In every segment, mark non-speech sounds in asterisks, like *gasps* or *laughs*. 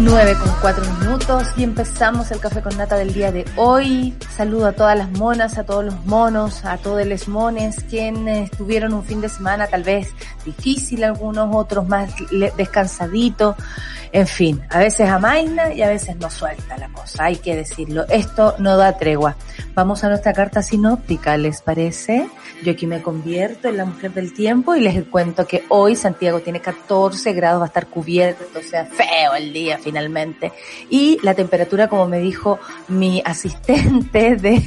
9 con 4 minutos y empezamos el café con nata del día de hoy. Saludo a todas las monas, a todos los monos, a todos los mones quienes tuvieron un fin de semana tal vez difícil, algunos otros más descansaditos. En fin, a veces amaina y a veces no suelta la cosa, hay que decirlo. Esto no da tregua. Vamos a nuestra carta sinóptica, ¿les parece? Yo aquí me convierto en la mujer del tiempo y les cuento que hoy Santiago tiene 14 grados, va a estar cubierto, o sea, feo el día finalmente. Y la temperatura, como me dijo mi asistente *laughs* de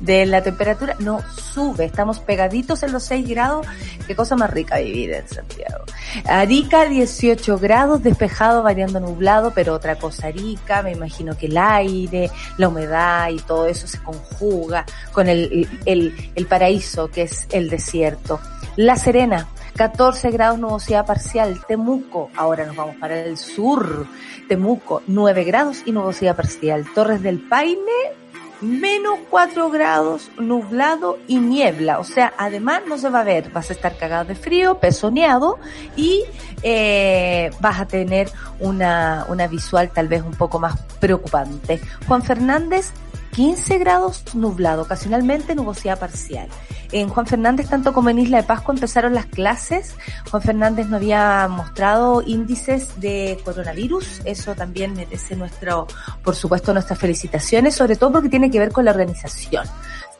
de la temperatura no sube, estamos pegaditos en los 6 grados, qué cosa más rica vivir en Santiago. Arica 18 grados, despejado, variando nublado, pero otra cosa Arica, me imagino que el aire, la humedad y todo eso se conjuga con el, el paraíso que es el desierto. La Serena, 14 grados nubosidad parcial. Temuco, ahora nos vamos para el sur. Temuco, 9 grados y nubosidad parcial. Torres del Paine, menos 4 grados, nublado y niebla. O sea, además no se va a ver, vas a estar cagado de frío, pezoneado y eh, vas a tener una, una visual tal vez un poco más preocupante. Juan Fernández, 15 grados nublado, ocasionalmente nubosidad parcial. En Juan Fernández, tanto como en Isla de Pascua, empezaron las clases. Juan Fernández no había mostrado índices de coronavirus. Eso también merece nuestro, por supuesto, nuestras felicitaciones, sobre todo porque tiene que ver con la organización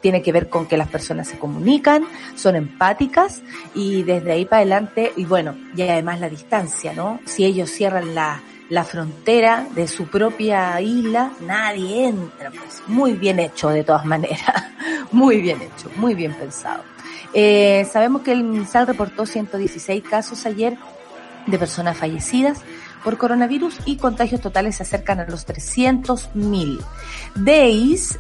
tiene que ver con que las personas se comunican, son empáticas y desde ahí para adelante, y bueno, y además la distancia, ¿no? Si ellos cierran la, la frontera de su propia isla, nadie entra, pues muy bien hecho de todas maneras, *laughs* muy bien hecho, muy bien pensado. Eh, sabemos que el MinSal reportó 116 casos ayer de personas fallecidas por coronavirus y contagios totales se acercan a los 300.000. DEIS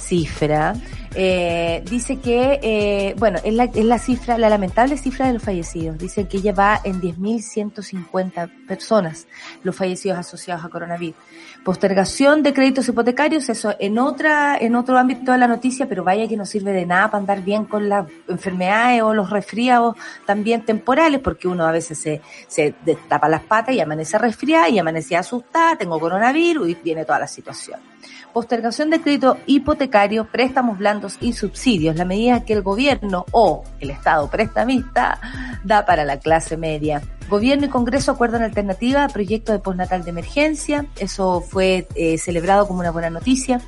cifra eh, dice que, eh, bueno, es la, es la cifra, la lamentable cifra de los fallecidos. Dice que ya va en 10.150 personas los fallecidos asociados a coronavirus. Postergación de créditos hipotecarios, eso en otra, en otro ámbito de la noticia, pero vaya que no sirve de nada para andar bien con las enfermedades o los resfriados también temporales, porque uno a veces se, se destapa las patas y amanece resfriada y amanece asustada, tengo coronavirus y viene toda la situación postergación de crédito hipotecario, préstamos blandos y subsidios, la medida que el gobierno o el Estado prestamista da para la clase media. Gobierno y Congreso acuerdan alternativa a proyecto de postnatal de emergencia. Eso fue eh, celebrado como una buena noticia.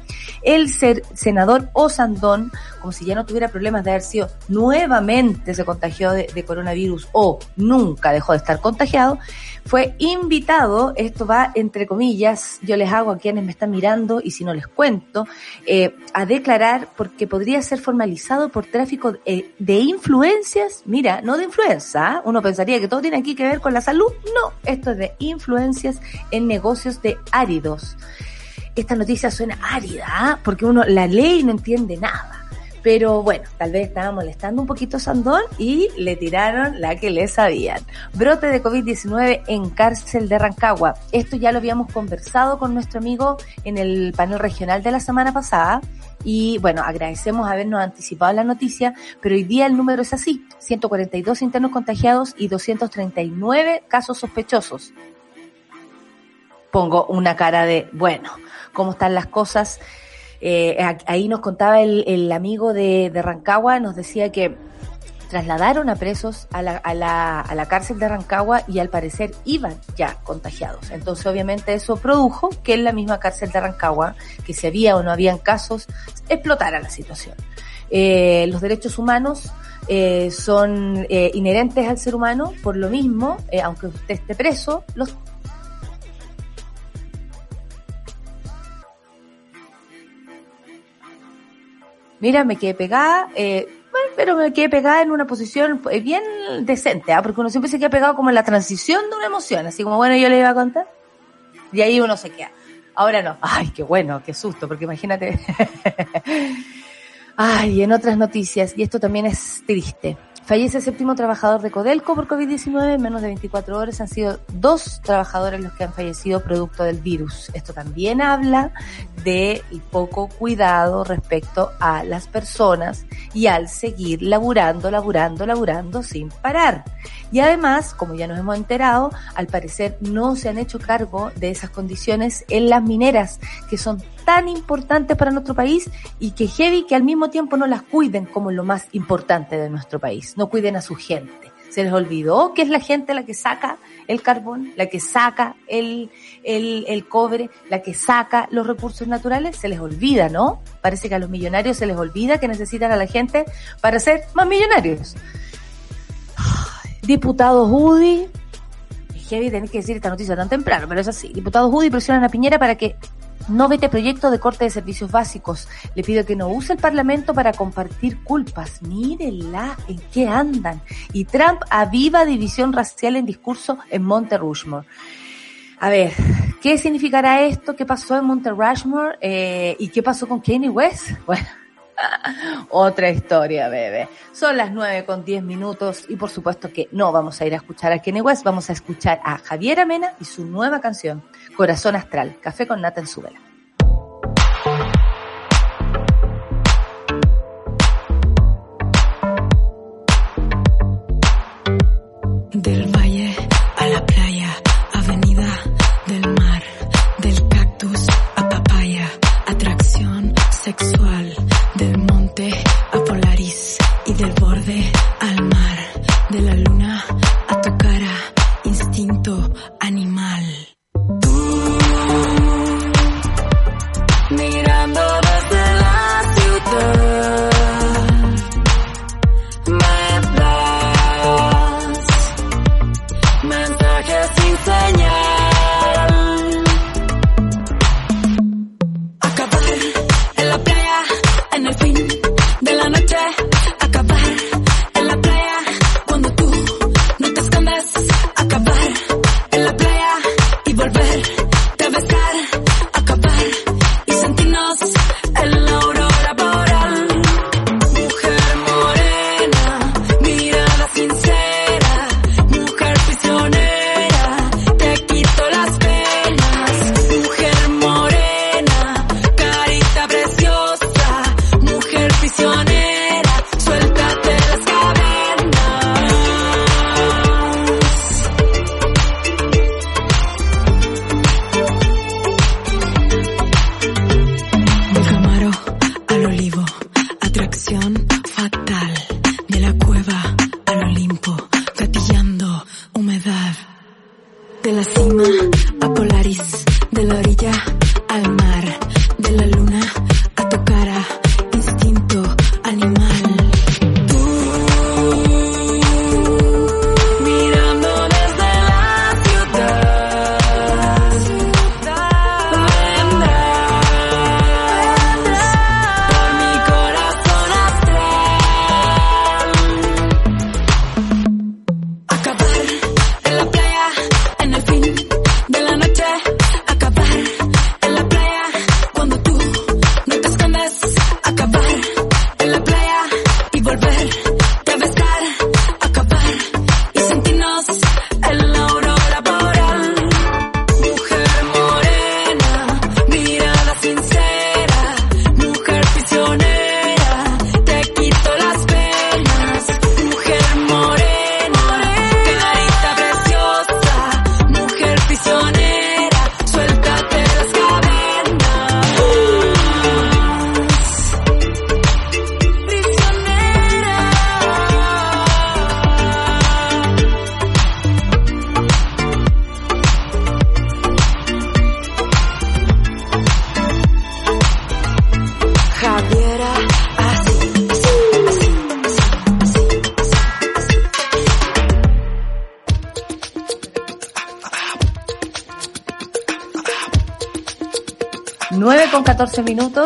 El ser, senador Osandón, como si ya no tuviera problemas de haber sido nuevamente se contagió de, coronavirus o nunca dejó de estar contagiado, fue invitado, esto va entre comillas, yo les hago a quienes me están mirando y si no les cuento, eh, a declarar porque podría ser formalizado por tráfico de, de influencias, mira, no de influenza, ¿ah? uno pensaría que todo tiene aquí que ver con la salud, no, esto es de influencias en negocios de áridos. Esta noticia suena árida, ¿ah? porque uno la lee y no entiende nada. Pero bueno, tal vez estaba molestando un poquito Sandón y le tiraron la que le sabían. Brote de COVID-19 en cárcel de Rancagua. Esto ya lo habíamos conversado con nuestro amigo en el panel regional de la semana pasada. Y bueno, agradecemos habernos anticipado la noticia, pero hoy día el número es así, 142 internos contagiados y 239 casos sospechosos. Pongo una cara de, bueno, ¿cómo están las cosas? Eh, ahí nos contaba el, amigo de, Rancagua, nos decía que trasladaron a presos a la, a, la, a la cárcel de Rancagua y al parecer iban ya contagiados. Entonces obviamente eso produjo que en la misma cárcel de Rancagua, que si había o no habían casos, explotara la situación. Eh, los derechos humanos eh, son eh, inherentes al ser humano, por lo mismo, eh, aunque usted esté preso, los Mira, me quedé pegada, eh, pero me quedé pegada en una posición eh, bien decente, ¿ah? porque uno siempre se queda pegado como en la transición de una emoción, así como, bueno, yo le iba a contar, y ahí uno se queda. Ahora no, ay, qué bueno, qué susto, porque imagínate. *laughs* ay, en otras noticias, y esto también es triste. Fallece el séptimo trabajador de Codelco por COVID-19. En menos de 24 horas han sido dos trabajadores los que han fallecido producto del virus. Esto también habla de poco cuidado respecto a las personas y al seguir laburando, laburando, laburando sin parar. Y además, como ya nos hemos enterado, al parecer no se han hecho cargo de esas condiciones en las mineras, que son tan importantes para nuestro país y que heavy que al mismo tiempo no las cuiden como lo más importante de nuestro país, no cuiden a su gente. Se les olvidó que es la gente la que saca el carbón, la que saca el, el, cobre, la que saca los recursos naturales, se les olvida, ¿no? Parece que a los millonarios se les olvida que necesitan a la gente para ser más millonarios. Diputado Judy, heavy tener que decir esta noticia tan temprano, pero es así. Diputado Judy presionan a Piñera para que no vete proyecto de corte de servicios básicos. Le pido que no use el Parlamento para compartir culpas. Mírenla, en qué andan. Y Trump aviva división racial en discurso en Monte Rushmore. A ver, ¿qué significará esto? ¿Qué pasó en Monte Rushmore? Eh, ¿Y qué pasó con Kanye West? *laughs* Bueno, *laughs* otra historia, bebé. Son las nueve con diez minutos y por supuesto que no vamos a ir a escuchar a Kanye West, vamos a escuchar a Javier Amena y su nueva canción, Corazón Astral, Café con Nata en su vela.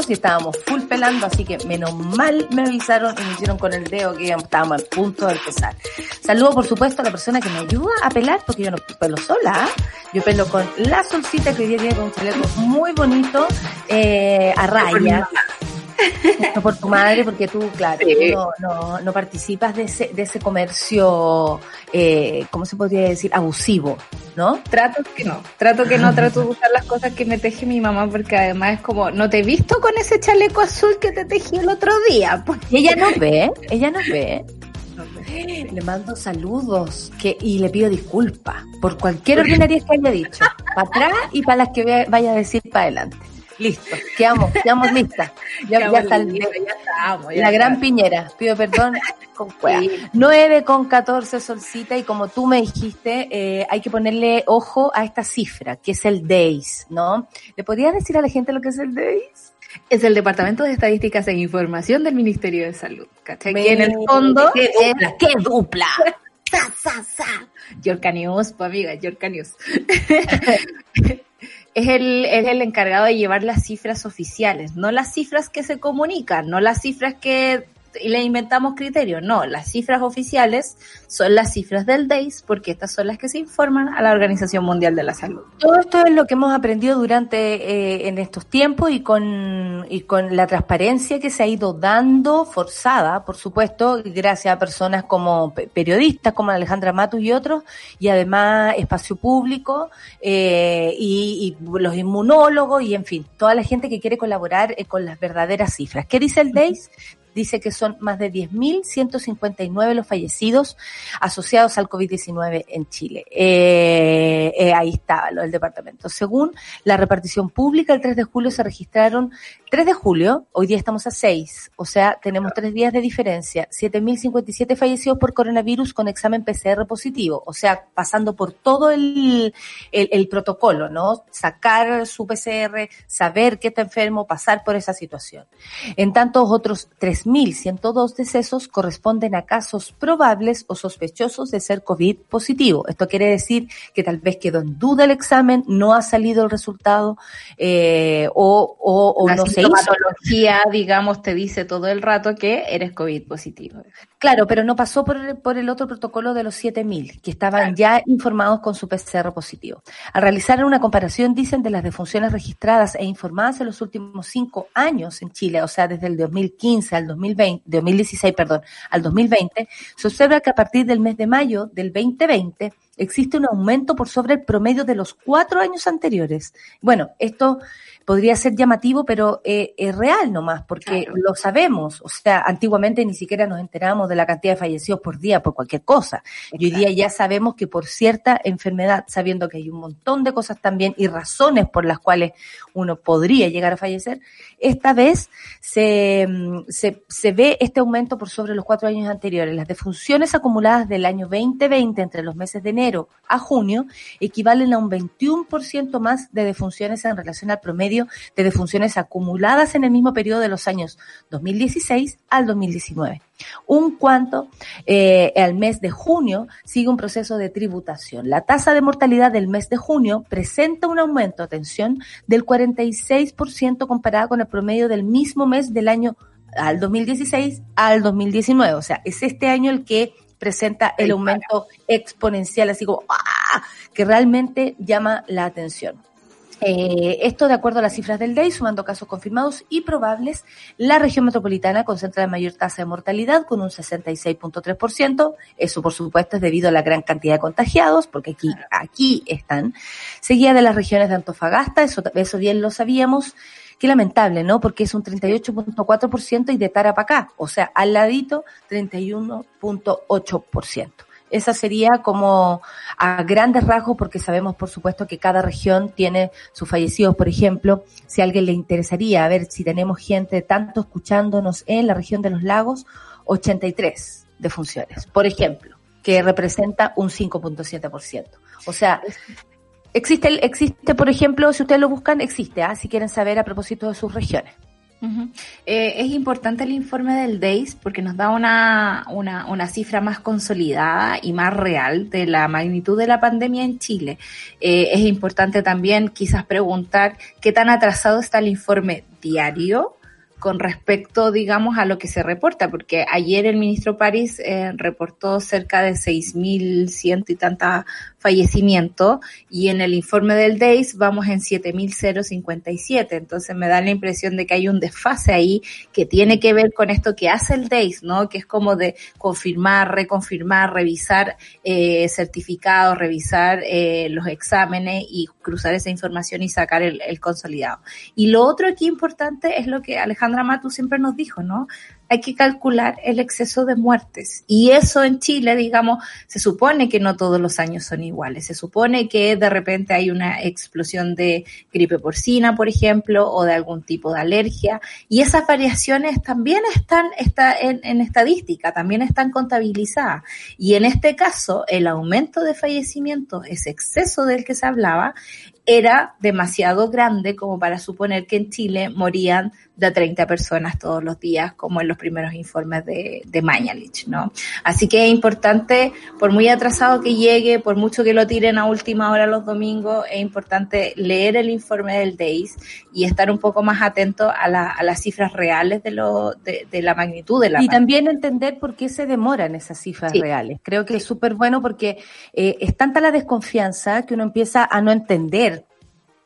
Y estábamos full pelando, así que menos mal me avisaron y me hicieron con el dedo que estábamos al punto de empezar. Saludo, por supuesto, a la persona que me ayuda a pelar, porque yo no pelo sola, ¿ah? yo pelo con la solcita que hoy día tiene un chaleco muy bonito, eh, a raya. No por tu madre, porque tú, claro, no, no, no, participas de ese, de ese comercio, eh, ¿cómo se podría decir? Abusivo, ¿no? Trato que no, trato que no, trato de usar las cosas que me teje mi mamá, porque además es como, no te he visto con ese chaleco azul que te tejí el otro día. Pues. *laughs* ella no ve, ella no ve. *gasps* Le mando saludos que, y le pido disculpas por cualquier ordinaria que haya dicho, para atrás y para las que vaya a decir para adelante. Listo, quedamos, quedamos listas. Ya, ya, está la gran piñera, pido perdón *laughs* con 9 con 14 solcita y como tú me dijiste, eh, hay que ponerle ojo a esta cifra, que es el DAIS, ¿no? ¿Le podrías decir a la gente lo que es el DAIS? Es el Departamento de Estadísticas e Información del Ministerio de Salud. ¿Cachai? Que en el fondo... ¡Qué dupla! ¡Qué dupla! *laughs* ¡Sa, sa, sa! Yorka News, pues amiga, Yorka News. *laughs* es el, es el encargado de llevar las cifras oficiales, no las cifras que se comunican, no las cifras que y le inventamos criterios. No, las cifras oficiales son las cifras del DAIS porque estas son las que se informan a la Organización Mundial de la Salud. Todo esto es lo que hemos aprendido durante eh, en estos tiempos y con, y con la transparencia que se ha ido dando, forzada, por supuesto, gracias a personas como periodistas, como Alejandra Matus y otros, y además espacio público eh, y, los inmunólogos y en fin, toda la gente que quiere colaborar eh, con las verdaderas cifras. ¿Qué dice el DAIS? Dice que son más de 10.159 los fallecidos asociados al COVID-19 en Chile. Eh, eh, ahí estaba lo del departamento. Según la repartición pública, el 3 de julio se registraron, 3 de julio, hoy día estamos a 6, o sea, tenemos tres días de diferencia, 7.057 fallecidos por coronavirus con examen PCR positivo, o sea, pasando por todo el, el, protocolo, ¿no? Sacar su PCR, saber que está enfermo, pasar por esa situación. En tantos otros 3 1.102 decesos corresponden a casos probables o sospechosos de ser COVID positivo. Esto quiere decir que tal vez quedó en duda el examen, no ha salido el resultado eh, o, o, no se hizo. digamos, te dice todo el rato que eres COVID positivo. Claro, pero no pasó por el, por el otro protocolo de los 7.000, que estaban ya informados con su PCR positivo. Al realizar una comparación, dicen, de las defunciones registradas e informadas en los últimos cinco años en Chile, o sea, desde el 2015 al 2020, 2016, perdón, al 2020, se observa que a partir del mes de mayo del 2020 existe un aumento por sobre el promedio de los cuatro años anteriores. Bueno, esto podría ser llamativo, pero eh, es real nomás, porque lo sabemos. O sea, antiguamente ni siquiera nos enterábamos de la cantidad de fallecidos por día por cualquier cosa. Y hoy día ya sabemos que por cierta enfermedad, sabiendo que hay un montón de cosas también y razones por las cuales uno podría llegar a fallecer, esta vez se, mm, se, se ve este aumento por sobre los cuatro años anteriores. Las defunciones acumuladas del año 2020 entre los meses de enero a junio equivalen a un 21% más de defunciones en relación al promedio de defunciones acumuladas en el mismo periodo de los años 2016 al 2019. Un cuanto eh, al mes de junio sigue un proceso de tributación. La tasa de mortalidad del mes de junio presenta un aumento, atención, del 46% comparada con el promedio del mismo mes del año al 2016 al 2019. O sea, es este año el que presenta el aumento exponencial, así como ¡ah! que realmente llama la atención. Eh, esto de acuerdo a las cifras del DEI, sumando casos confirmados y probables, la región metropolitana concentra la mayor tasa de mortalidad con un 66.3%. Eso, por supuesto, es debido a la gran cantidad de contagiados, porque aquí, aquí están. Seguida de las regiones de Antofagasta, eso, eso bien lo sabíamos. Qué lamentable, ¿no? Porque es un 38.4% y de Tarapacá, o sea, al ladito 31.8%. Esa sería como a grandes rasgos, porque sabemos, por supuesto, que cada región tiene sus fallecidos. Por ejemplo, si a alguien le interesaría, a ver si tenemos gente tanto escuchándonos en la región de los lagos, 83 defunciones, por ejemplo, que representa un 5.7%. O sea, existe, existe, por ejemplo, si ustedes lo buscan, existe, ¿ah? si quieren saber a propósito de sus regiones. Eh, es importante el informe del DAIS porque nos da una, una, una, cifra más consolidada y más real de la magnitud de la pandemia en Chile. Eh, es importante también quizás preguntar qué tan atrasado está el informe diario con respecto, digamos, a lo que se reporta, porque ayer el ministro París eh, reportó cerca de 6.100 y tantas fallecimientos y en el informe del DAIS vamos en 7.057. Entonces me da la impresión de que hay un desfase ahí que tiene que ver con esto que hace el DAIS, ¿no? Que es como de confirmar, reconfirmar, revisar eh, certificados, revisar eh, los exámenes y cruzar esa información y sacar el, el consolidado. Y lo otro aquí importante es lo que Alejandra Matu siempre nos dijo, ¿no? hay que calcular el exceso de muertes. Y eso en Chile, digamos, se supone que no todos los años son iguales. Se supone que de repente hay una explosión de gripe porcina, por ejemplo, o de algún tipo de alergia. Y esas variaciones también están está en, estadística, también están contabilizadas. Y en este caso, el aumento de fallecimientos, ese exceso del que se hablaba, era demasiado grande como para suponer que en Chile morían de 30 personas todos los días, como en los primeros informes de, de Mañalich, ¿no? Así que es importante, por muy atrasado que llegue, por mucho que lo tiren a última hora los domingos, es importante leer el informe del DEIS y estar un poco más atento a, la, a las cifras reales de, lo, de, de, la magnitud de la Y también entender por qué se demoran esas cifras sí. reales. Creo que es súper bueno porque eh, es tanta la desconfianza que uno empieza a no entender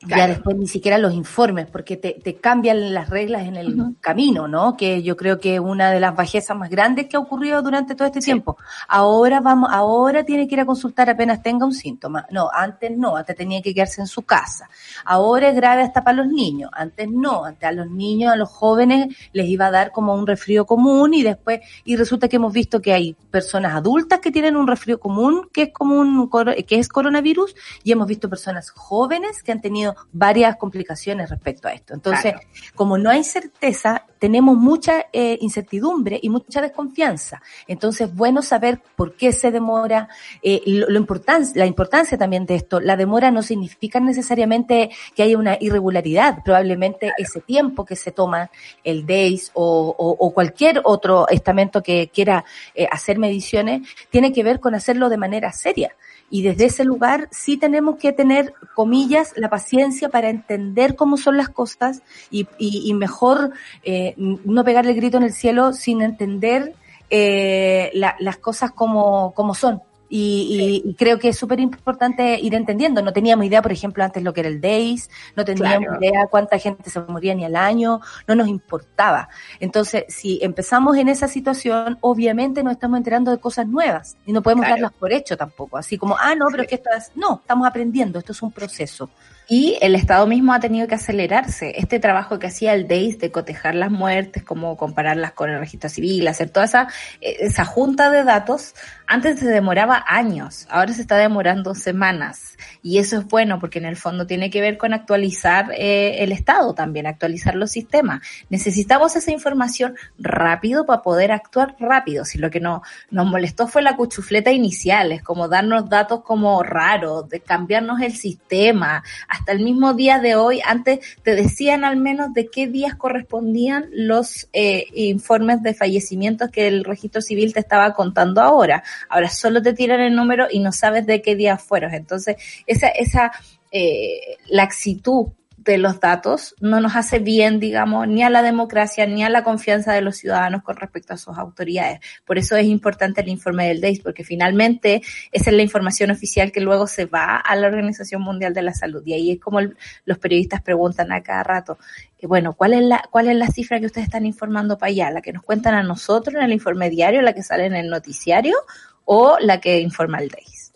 Claro. Ya después ni siquiera los informes, porque te, te cambian las reglas en el uh -huh. camino, ¿no? Que yo creo que es una de las bajezas más grandes que ha ocurrido durante todo este sí. tiempo. Ahora vamos, ahora tiene que ir a consultar apenas tenga un síntoma. No, antes no, antes tenía que quedarse en su casa. Ahora es grave hasta para los niños. Antes no, antes a los niños, a los jóvenes les iba a dar como un resfrío común y después, y resulta que hemos visto que hay personas adultas que tienen un resfrío común que es como un, que es coronavirus y hemos visto personas jóvenes que han tenido varias complicaciones respecto a esto. Entonces, claro. como no hay certeza, tenemos mucha eh, incertidumbre y mucha desconfianza. Entonces, bueno saber por qué se demora, eh, lo, lo la importancia también de esto. La demora no significa necesariamente que haya una irregularidad. Probablemente claro. ese tiempo que se toma el DAIS o, o, o cualquier otro estamento que quiera eh, hacer mediciones tiene que ver con hacerlo de manera seria. Y desde ese lugar sí tenemos que tener, comillas, la paciencia para entender cómo son las cosas y, y, y mejor eh, no pegarle el grito en el cielo sin entender eh, la, las cosas como, como son. Y, y, y, creo que es súper importante ir entendiendo. No teníamos idea, por ejemplo, antes lo que era el DAYS, no teníamos claro. idea cuánta gente se moría ni al año, no nos importaba. Entonces, si empezamos en esa situación, obviamente nos estamos enterando de cosas nuevas y no podemos claro. darlas por hecho tampoco. Así como, ah, no, pero es que esto es... No, estamos aprendiendo, esto es un proceso. Y el Estado mismo ha tenido que acelerarse. Este trabajo que hacía el DEIS de cotejar las muertes, como compararlas con el registro civil, hacer toda esa, esa junta de datos, antes se demoraba años, ahora se está demorando semanas. Y eso es bueno porque en el fondo tiene que ver con actualizar eh, el Estado también, actualizar los sistemas. Necesitamos esa información rápido para poder actuar rápido. Si lo que no, nos molestó fue la cuchufleta inicial, es como darnos datos como raros, de cambiarnos el sistema, el mismo día de hoy, antes te decían al menos de qué días correspondían los eh, informes de fallecimientos que el registro civil te estaba contando ahora. Ahora solo te tiran el número y no sabes de qué días fueron. Entonces, esa, esa eh, laxitud de los datos no nos hace bien, digamos, ni a la democracia ni a la confianza de los ciudadanos con respecto a sus autoridades. Por eso es importante el informe del DEIS, porque finalmente esa es la información oficial que luego se va a la Organización Mundial de la Salud. Y ahí es como los periodistas preguntan a cada rato, eh, bueno, ¿cuál es, la, ¿cuál es la cifra que ustedes están informando para allá? ¿La que nos cuentan a nosotros en el informe diario, la que sale en el noticiario o la que informa el DEIS?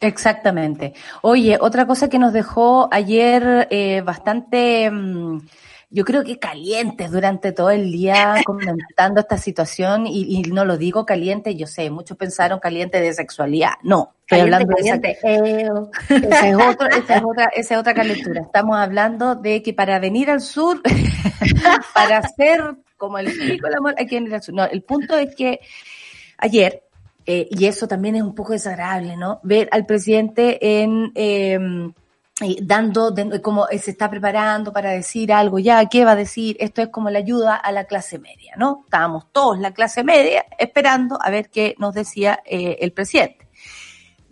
Exactamente. Oye, otra cosa que nos dejó ayer eh, bastante, mmm, yo creo que calientes durante todo el día *laughs* comentando esta situación y, y, no lo digo caliente, yo sé, muchos pensaron caliente de sexualidad. No, estoy caliente, hablando caliente. de esa, *laughs* esa, es otro, esa, es otra, esa es otra calentura. Estamos hablando de que para venir al sur, *laughs* para hacer como el pico el amor, hay que venir al sur. No, el punto es que ayer eh, y eso también es un poco desagradable, ¿no? Ver al presidente en, eh, dando, como se está preparando para decir algo, ya, ¿qué va a decir? Esto es como la ayuda a la clase media, ¿no? Estábamos todos la clase media esperando a ver qué nos decía eh, el presidente.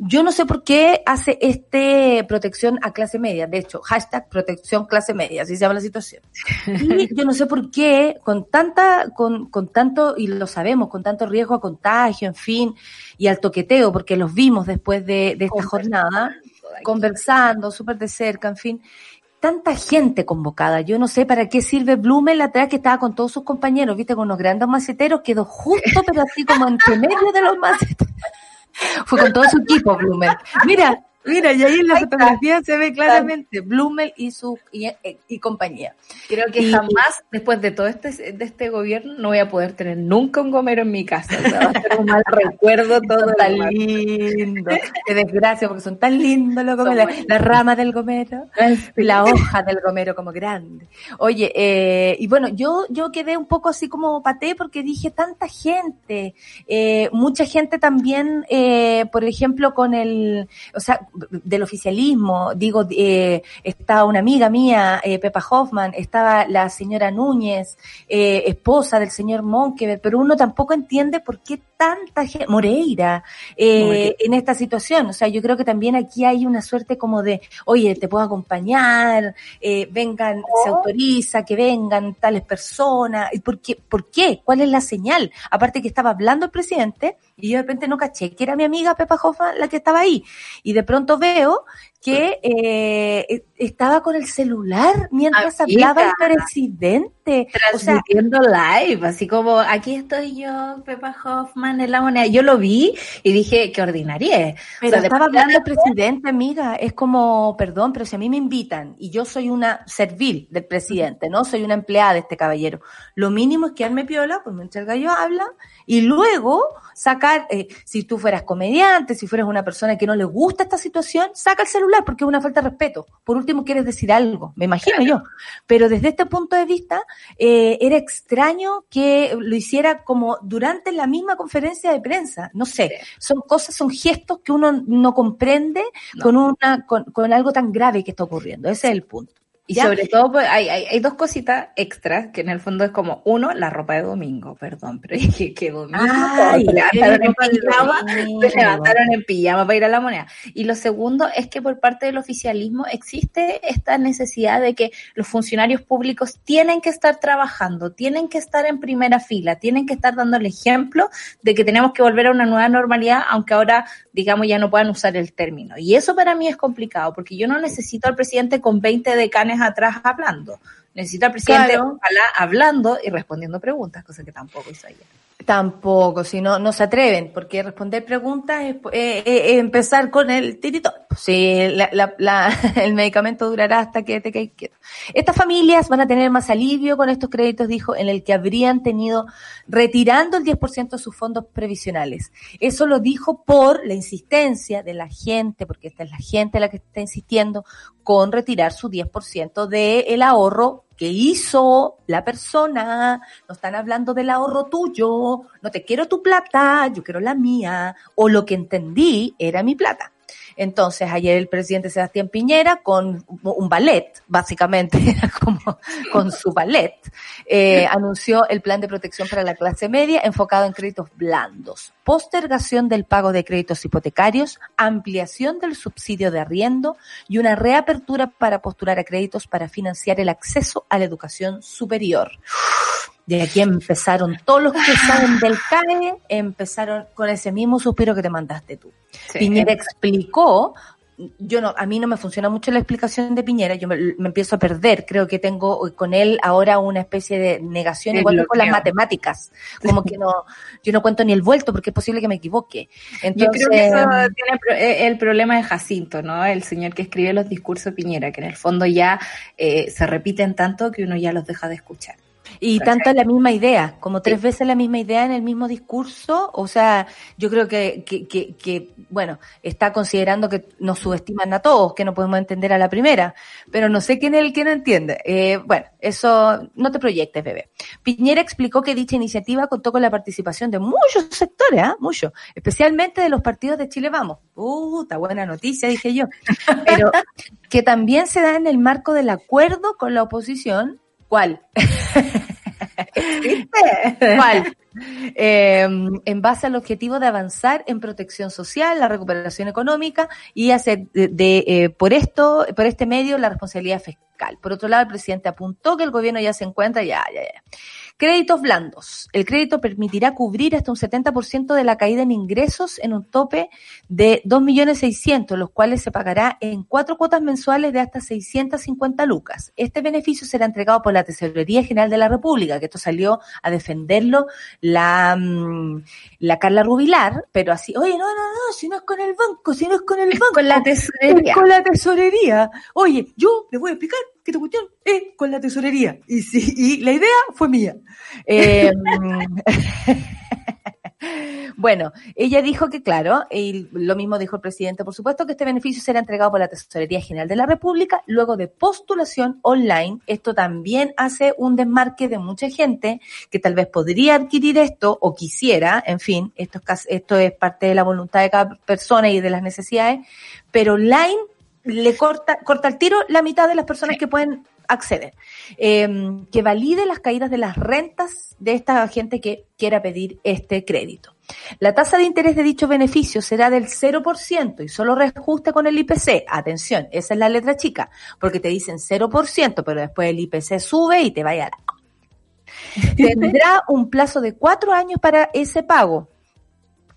Yo no sé por qué hace este protección a clase media, de hecho, hashtag protección clase media, así se llama la situación. Y *laughs* yo no sé por qué, con tanta, con, con tanto, y lo sabemos, con tanto riesgo a contagio, en fin, y al toqueteo, porque los vimos después de, de esta jornada, conversando súper de cerca, en fin. Tanta gente convocada. Yo no sé para qué sirve Blumel atrás que estaba con todos sus compañeros, viste, con los grandes maceteros, quedó justo, pero así como entre medio de los maceteros. Fue con todo su equipo, Blumel. Mira, Mira, y ahí en la fotografía se ve claramente Blumel y su eh, y, compañía. Creo que jamás, después de todo este de este gobierno, no voy a poder tener nunca un gomero en mi casa. O sea, va a ser un mal *laughs* recuerdo todo. Tan lindo. Qué desgracia, porque son tan lindos los gomeros. La, rama del gomero, la hoja del gomero como grande. Oye, eh, y bueno, yo, yo quedé un poco así como paté porque dije tanta gente, eh, mucha gente también, eh, por ejemplo, con el, o sea, del oficialismo, digo, eh, una amiga mía, eh, Pepa Hoffman, estaba la señora Núñez, eh, esposa del señor Monkever, pero uno tampoco entiende por qué tanta gente, Moreira, eh, en esta situación. O sea, yo creo que también aquí hay una suerte como de, oye, te puedo acompañar, eh, vengan, se oh. autoriza que vengan tales personas. ¿Por qué? ¿Por qué? ¿Cuál es la señal? Aparte que estaba hablando el presidente y yo de repente no caché que era mi amiga Pepa Hoffman la que estaba ahí. Y de pronto veo que eh, e, estaba con el celular mientras hablaba el presidente. Transmitiendo live, así como aquí estoy yo, Pepa Hoffman en la moneda. Yo lo vi y dije, qué ordinaria. Pero estaba hablando el presidente, amiga. Es como, perdón, pero si a mí me invitan y yo soy una servil del presidente, ¿no? Soy una empleada de este caballero. Lo mínimo es que quedarme piola, pues mientras el gallo habla, y luego sacar, eh, si tú fueras comediante, si fueras una persona que no le gusta esta situación, saca el celular porque es una falta de respeto. Por último, quieres decir algo, me imagino yo. Pero desde este punto de vista, eh, era extraño que lo hiciera como durante la misma conferencia de prensa. No sé, son cosas, son gestos que uno no comprende con una, con, con algo tan grave que está ocurriendo. Ese es el punto. Y sobre todo, pues, hay, hay, hay, dos cositas extras que en el fondo es como, uno, la ropa de domingo, perdón, pero *laughs* es que, domingo, Ay, se levantaron en pijama, se levantaron en pijama para ir a la moneda. Y lo segundo es que por parte del oficialismo existe esta necesidad de que los funcionarios públicos tienen que estar trabajando, tienen que estar en primera fila, tienen que estar dando el ejemplo de que tenemos que volver a una nueva normalidad, aunque ahora, digamos, ya no puedan usar el término. Y eso para mí es complicado, porque yo no necesito al presidente con 20 decanes atrás hablando. Necesita al presidente hablando y respondiendo preguntas, cosa que tampoco hizo ayer. Tampoco, si no, no se atreven, porque responder preguntas es, eh, eh, empezar con el tirito. Sí, la, *laughs* el medicamento durará hasta que te caigas quieto. Estas familias van a tener más alivio con estos créditos, dijo, en el que habrían tenido retirando el 10% de sus fondos previsionales. Eso lo dijo por la insistencia de la gente, porque esta es la gente la que está insistiendo con retirar su 10% del ahorro que hizo la persona. No están hablando del ahorro tuyo. No te quiero tu plata, yo quiero la mía. O lo que entendí era mi plata. Entonces, ayer el presidente Sebastián Piñera, con un ballet, básicamente, *laughs* como con su ballet, eh, anunció el plan de protección para la clase media enfocado en créditos blandos, postergación del pago de créditos hipotecarios, ampliación del subsidio de arriendo y una reapertura para postular a créditos para financiar el acceso a la educación superior. De aquí empezaron todos los que saben del *laughs* CAE, empezaron con ese mismo suspiro que te mandaste tú. Piñera explicó, yo no, a mí no me funciona mucho la explicación de Piñera, yo me, empiezo a perder, creo que tengo con él ahora una especie de negación, igual que con las matemáticas, como que no, *laughs* yo no cuento ni el vuelto porque es posible que me equivoque. Entonces, yo creo que eso tiene eh, el problema de Jacinto, ¿no? El señor que escribe los discursos de Piñera, que en el fondo ya eh, se repiten tanto que uno ya los deja de escuchar. Y tanto la misma idea, como tres veces la misma idea en el mismo discurso, o sea, yo creo que, que, que, que, bueno, está considerando que nos subestiman a todos, que no podemos entender a la primera, pero no sé quién es el que no entiende. Eh, bueno, eso no te proyectes, bebé. Piñera explicó que dicha iniciativa contó con la participación de muchos sectores, ¿ah? Muchos, especialmente de los partidos de Chile Vamos. Puta, buena noticia, dije yo. Pero que también se da en el marco del acuerdo con la oposición. ¿Cuál? *laughs* ¿Cuál? *laughs* Eh, en base al objetivo de avanzar en protección social, la recuperación económica y hacer de, de eh, por esto, por este medio, la responsabilidad fiscal. Por otro lado, el presidente apuntó que el gobierno ya se encuentra, ya, ya, ya. Créditos blandos. El crédito permitirá cubrir hasta un 70% de la caída en ingresos en un tope de 2.600.000, los cuales se pagará en cuatro cuotas mensuales de hasta 650 lucas. Este beneficio será entregado por la Tesorería General de la República, que esto salió a defenderlo la, mm, la Carla Rubilar, pero así, oye, no, no, no, si no es con el banco, si no es con el banco. con la tesorería. Es con la tesorería. Oye, yo le voy a explicar que esta cuestión es con la tesorería. Y, sí, y la idea fue mía. Eh, *laughs* bueno, ella dijo que, claro, y lo mismo dijo el presidente, por supuesto, que este beneficio será entregado por la Tesorería General de la República luego de postulación online. Esto también hace un desmarque de mucha gente que tal vez podría adquirir esto o quisiera, en fin, esto es, esto es parte de la voluntad de cada persona y de las necesidades, pero online le corta, corta el tiro la mitad de las personas que pueden acceder. Eh, que valide las caídas de las rentas de esta gente que quiera pedir este crédito. La tasa de interés de dicho beneficio será del 0% y solo reajuste con el IPC. Atención, esa es la letra chica, porque te dicen 0%, pero después el IPC sube y te vaya a la... *laughs* Tendrá un plazo de cuatro años para ese pago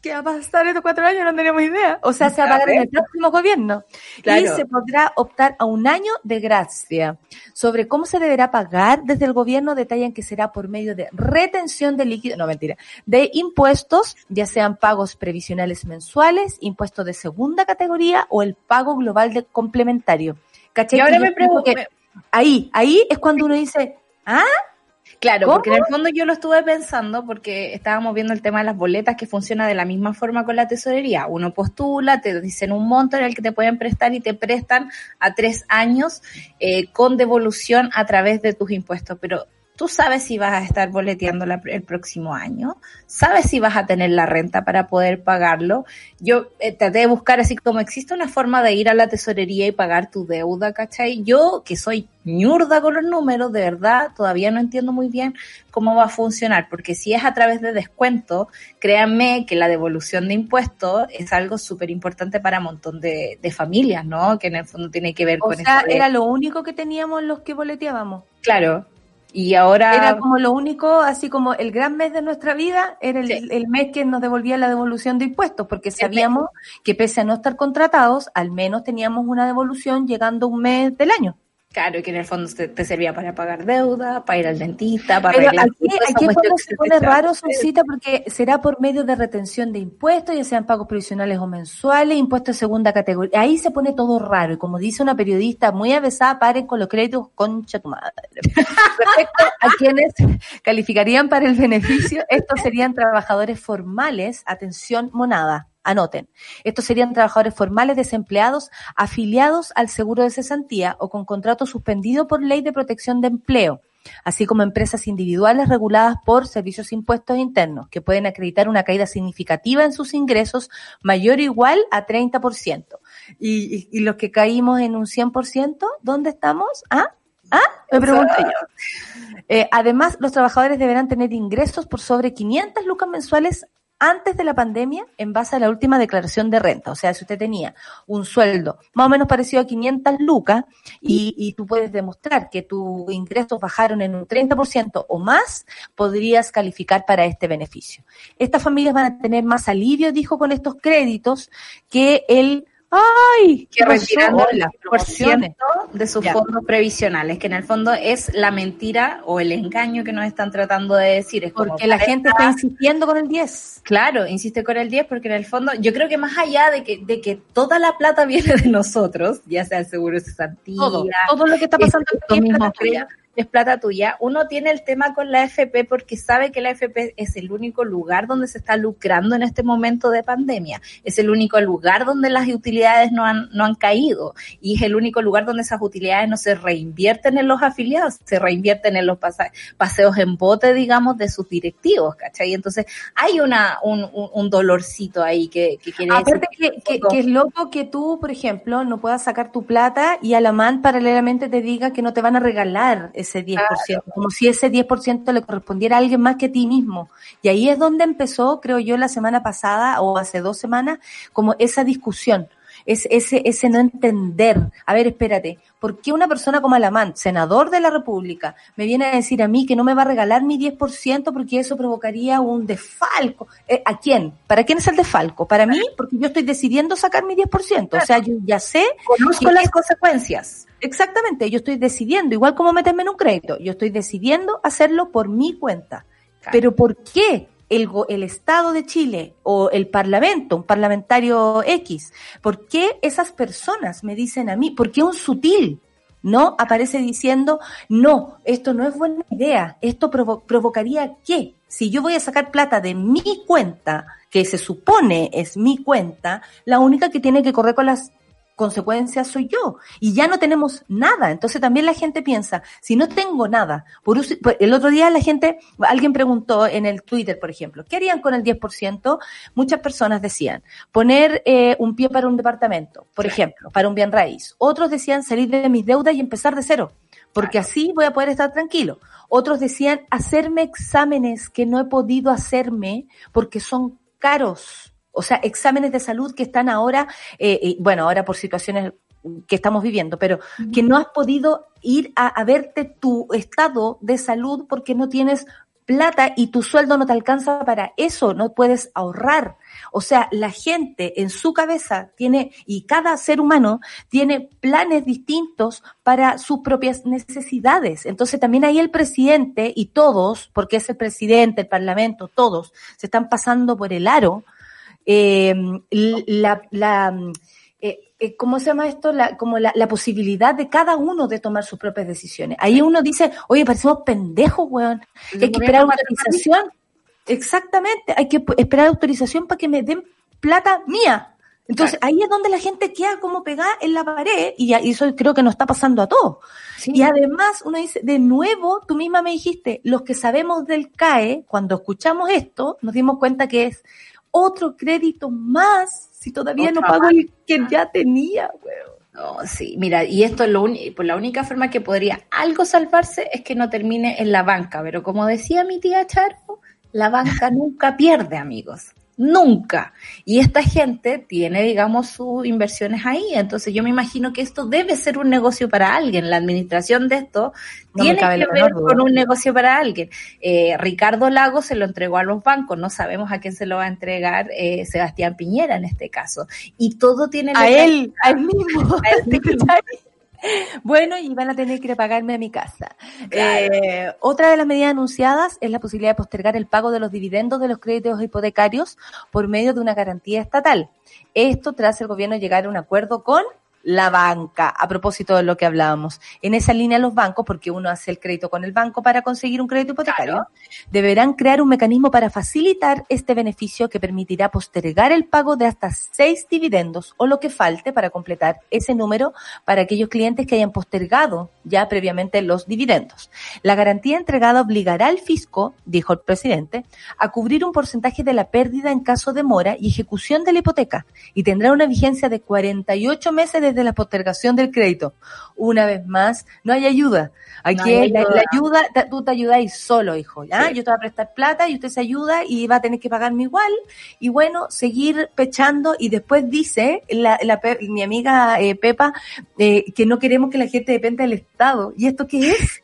¿qué va a pasar estos cuatro años? No tenemos idea. O sea, se va a pagar en el próximo gobierno. Claro. Y se podrá optar a un año de gracia. Sobre cómo se deberá pagar desde el gobierno, detallan que será por medio de retención de líquido, no mentira, de impuestos, ya sean pagos previsionales mensuales, impuestos de segunda categoría o el pago global de complementario. ¿Cachai? Y ahora me pregunto, ahí, ahí es cuando uno dice, ¿ah? Claro, porque en el fondo yo lo estuve pensando porque estábamos viendo el tema de las boletas que funciona de la misma forma con la tesorería. Uno postula, te dicen un monto en el que te pueden prestar y te prestan a tres años eh, con devolución a través de tus impuestos. Pero tú sabes si vas a estar boleteando la, el próximo año, sabes si vas a tener la renta para poder pagarlo. Yo eh, traté de buscar así como existe una forma de ir a la tesorería y pagar tu deuda, ¿cachai? Yo, que soy ñurda con los números, de verdad, todavía no entiendo muy bien cómo va a funcionar, porque si es a través de descuento, créanme que la devolución de impuestos es algo súper importante para un montón de, de, familias, ¿no? Que en el fondo tiene que ver o con sea, eso. era lo único que teníamos los que boleteábamos. Claro, y ahora... Era como lo único, así como el gran mes de nuestra vida, era el, sí. el mes que nos devolvía la devolución de impuestos, porque sabíamos que pese a no estar contratados, al menos teníamos una devolución llegando un mes del año. Claro, que en el fondo te, te, servía para pagar deuda, para ir al dentista, para Pero arreglar aquí, aquí cuando se pone raro, Soncita, porque será por medio de retención de impuestos, ya sean pagos provisionales o mensuales, impuestos de segunda categoría. Ahí se pone todo raro, y como dice una periodista muy avesada, paren con los créditos, concha tu madre. *laughs* Respecto a quienes calificarían para el beneficio, estos serían trabajadores formales, atención monada, Anoten. Estos serían trabajadores formales desempleados afiliados al seguro de cesantía o con contrato suspendido por ley de protección de empleo, así como empresas individuales reguladas por servicios impuestos internos, que pueden acreditar una caída significativa en sus ingresos mayor o igual a 30%. Y, y, y los que caímos en un 100%, ¿dónde estamos? ¿Ah? ¿Ah? Me pregunto yo. Eh, además, los trabajadores deberán tener ingresos por sobre 500 lucas mensuales antes de la pandemia en base a la última declaración de renta. O sea, si usted tenía un sueldo más o menos parecido a 500 lucas y, tú puedes demostrar que tus ingresos bajaron en un 30% o más, podrías calificar para este beneficio. Estas familias van a tener más alivio, dijo, con estos créditos que el ¡Ay! Que retirando el por ciento de sus ya. fondos previsionales, que en el fondo es la mentira o el engaño que nos están tratando de decir. Es porque la gente está insistiendo con el 10. Claro, insiste con el 10 porque en el fondo yo creo que más allá de que, de que toda la plata *laughs* viene de nosotros, ya sea el seguro de cesantía, todo, todo lo que está pasando es, mismo, es plata tuya. Uno tiene el tema con la FP porque sabe que la FP es el único lugar donde se está lucrando en este momento de pandemia. Es el único lugar donde las utilidades no han, no han caído y es el único lugar donde esas utilidades no se reinvierten en los afiliados, se reinvierten en los paseos en bote, digamos, de sus directivos, ¿cachai? Entonces hay una, un, dolorcito ahí que, que quiere Aparte que, que, que, es loco que tú, por ejemplo, no puedas sacar tu plata y a la man paralelamente te diga que no te van a regalar ese 10%, como si ese 10% le correspondiera a alguien más que a ti mismo. Y ahí es donde empezó, creo yo, la semana pasada o hace dos semanas, como esa discusión es ese, ese no entender. A ver, espérate, ¿por qué una persona como Alamán, senador de la República, me viene a decir a mí que no me va a regalar mi 10% porque eso provocaría un desfalco? Eh, ¿A quién? ¿Para quién es el desfalco? ¿Para mí? Porque yo estoy decidiendo sacar mi 10%. O sea, yo ya sé. Conozco las consecuencias. Exactamente, yo estoy decidiendo, igual como meterme en un crédito, yo estoy decidiendo hacerlo por mi cuenta. Pero ¿por qué? El, el Estado de Chile o el Parlamento, un parlamentario X, ¿por qué esas personas me dicen a mí? ¿Por qué un sutil? ¿no? Aparece diciendo, no, esto no es buena idea, esto provocaría qué? Si yo voy a sacar plata de mi cuenta, que se supone es mi cuenta, la única que tiene que correr con las consecuencia soy yo. Y ya no tenemos nada. Entonces también la gente piensa, si no tengo nada, por el otro día la gente, alguien preguntó en el Twitter, por ejemplo, ¿qué harían con el 10%? Muchas personas decían, poner eh, un pie para un departamento, por ejemplo, para un bien raíz. Otros decían salir de mis deudas y empezar de cero, porque así voy a poder estar tranquilo. Otros decían hacerme exámenes que no he podido hacerme porque son caros o sea, exámenes de salud que están ahora, eh, bueno, ahora por situaciones que estamos viviendo, pero que no has podido ir a, a, verte tu estado de salud porque no tienes plata y tu sueldo no te alcanza para eso, no puedes ahorrar. O sea, la gente en su cabeza tiene, y cada ser humano tiene planes distintos para sus propias necesidades. Entonces también ahí el presidente y todos, porque es el presidente, el parlamento, todos, se están pasando por el aro eh, la, la eh, eh, ¿cómo se llama esto? La, como la, la, posibilidad de cada uno de tomar sus propias decisiones. Ahí uno dice, oye, parecemos pendejos, weón, hay que esperar autorización. Exactamente, hay que esperar autorización para que me den plata mía. Entonces ahí es donde la gente queda como pegada en la pared y, eso creo que nos está pasando a todos. Y además uno dice, de nuevo, tú misma me dijiste, los que sabemos del CAE, cuando escuchamos esto, nos dimos cuenta que es otro crédito más si todavía no pago el que ya tenía, weón. No, sí, mira, y esto es lo pues la única forma que podría algo salvarse es que no termine en la banca, pero como decía mi tía Charo, la banca *laughs* nunca pierde, amigos nunca. Y esta gente tiene, digamos, sus inversiones ahí. Entonces yo me imagino que esto debe ser un negocio para alguien. La administración de esto tiene que ver con un negocio para alguien. Eh, Ricardo Lago se lo entregó a los bancos. No sabemos a quién se lo va a entregar eh, Sebastián Piñera en este caso. Y todo tiene... A él, a él mismo. *laughs* A él mismo. *laughs* *laughs* Bueno, y van a tener que pagarme a mi casa. Eh, otra de las medidas anunciadas es la posibilidad de postergar el pago de los dividendos de los créditos hipotecarios por medio de una garantía estatal. Esto tras el gobierno llegar a un acuerdo con la banca, a propósito de lo que hablábamos. En esa línea los bancos, porque uno hace el crédito con el banco para conseguir un crédito hipotecario, deberán crear un mecanismo para facilitar este beneficio que permitirá postergar el pago de hasta seis dividendos o lo que falte para completar ese número para aquellos clientes que hayan postergado ya previamente los dividendos. La garantía entregada obligará al fisco, dijo el presidente, a cubrir un porcentaje de la pérdida en caso de mora y ejecución de la hipoteca y tendrá una vigencia de 48 meses de de la postergación del crédito. Una vez más, no hay ayuda. Aquí La, ayuda, tú te ayudáis solo, hijo, ¿ya? Yo te voy a prestar plata y usted se ayuda y va a tener que pagarme igual. Y bueno, seguir pechando y después dice la, mi amiga eh, Pepa eh, que no queremos que la gente dependa del Estado. ¿Y esto qué es?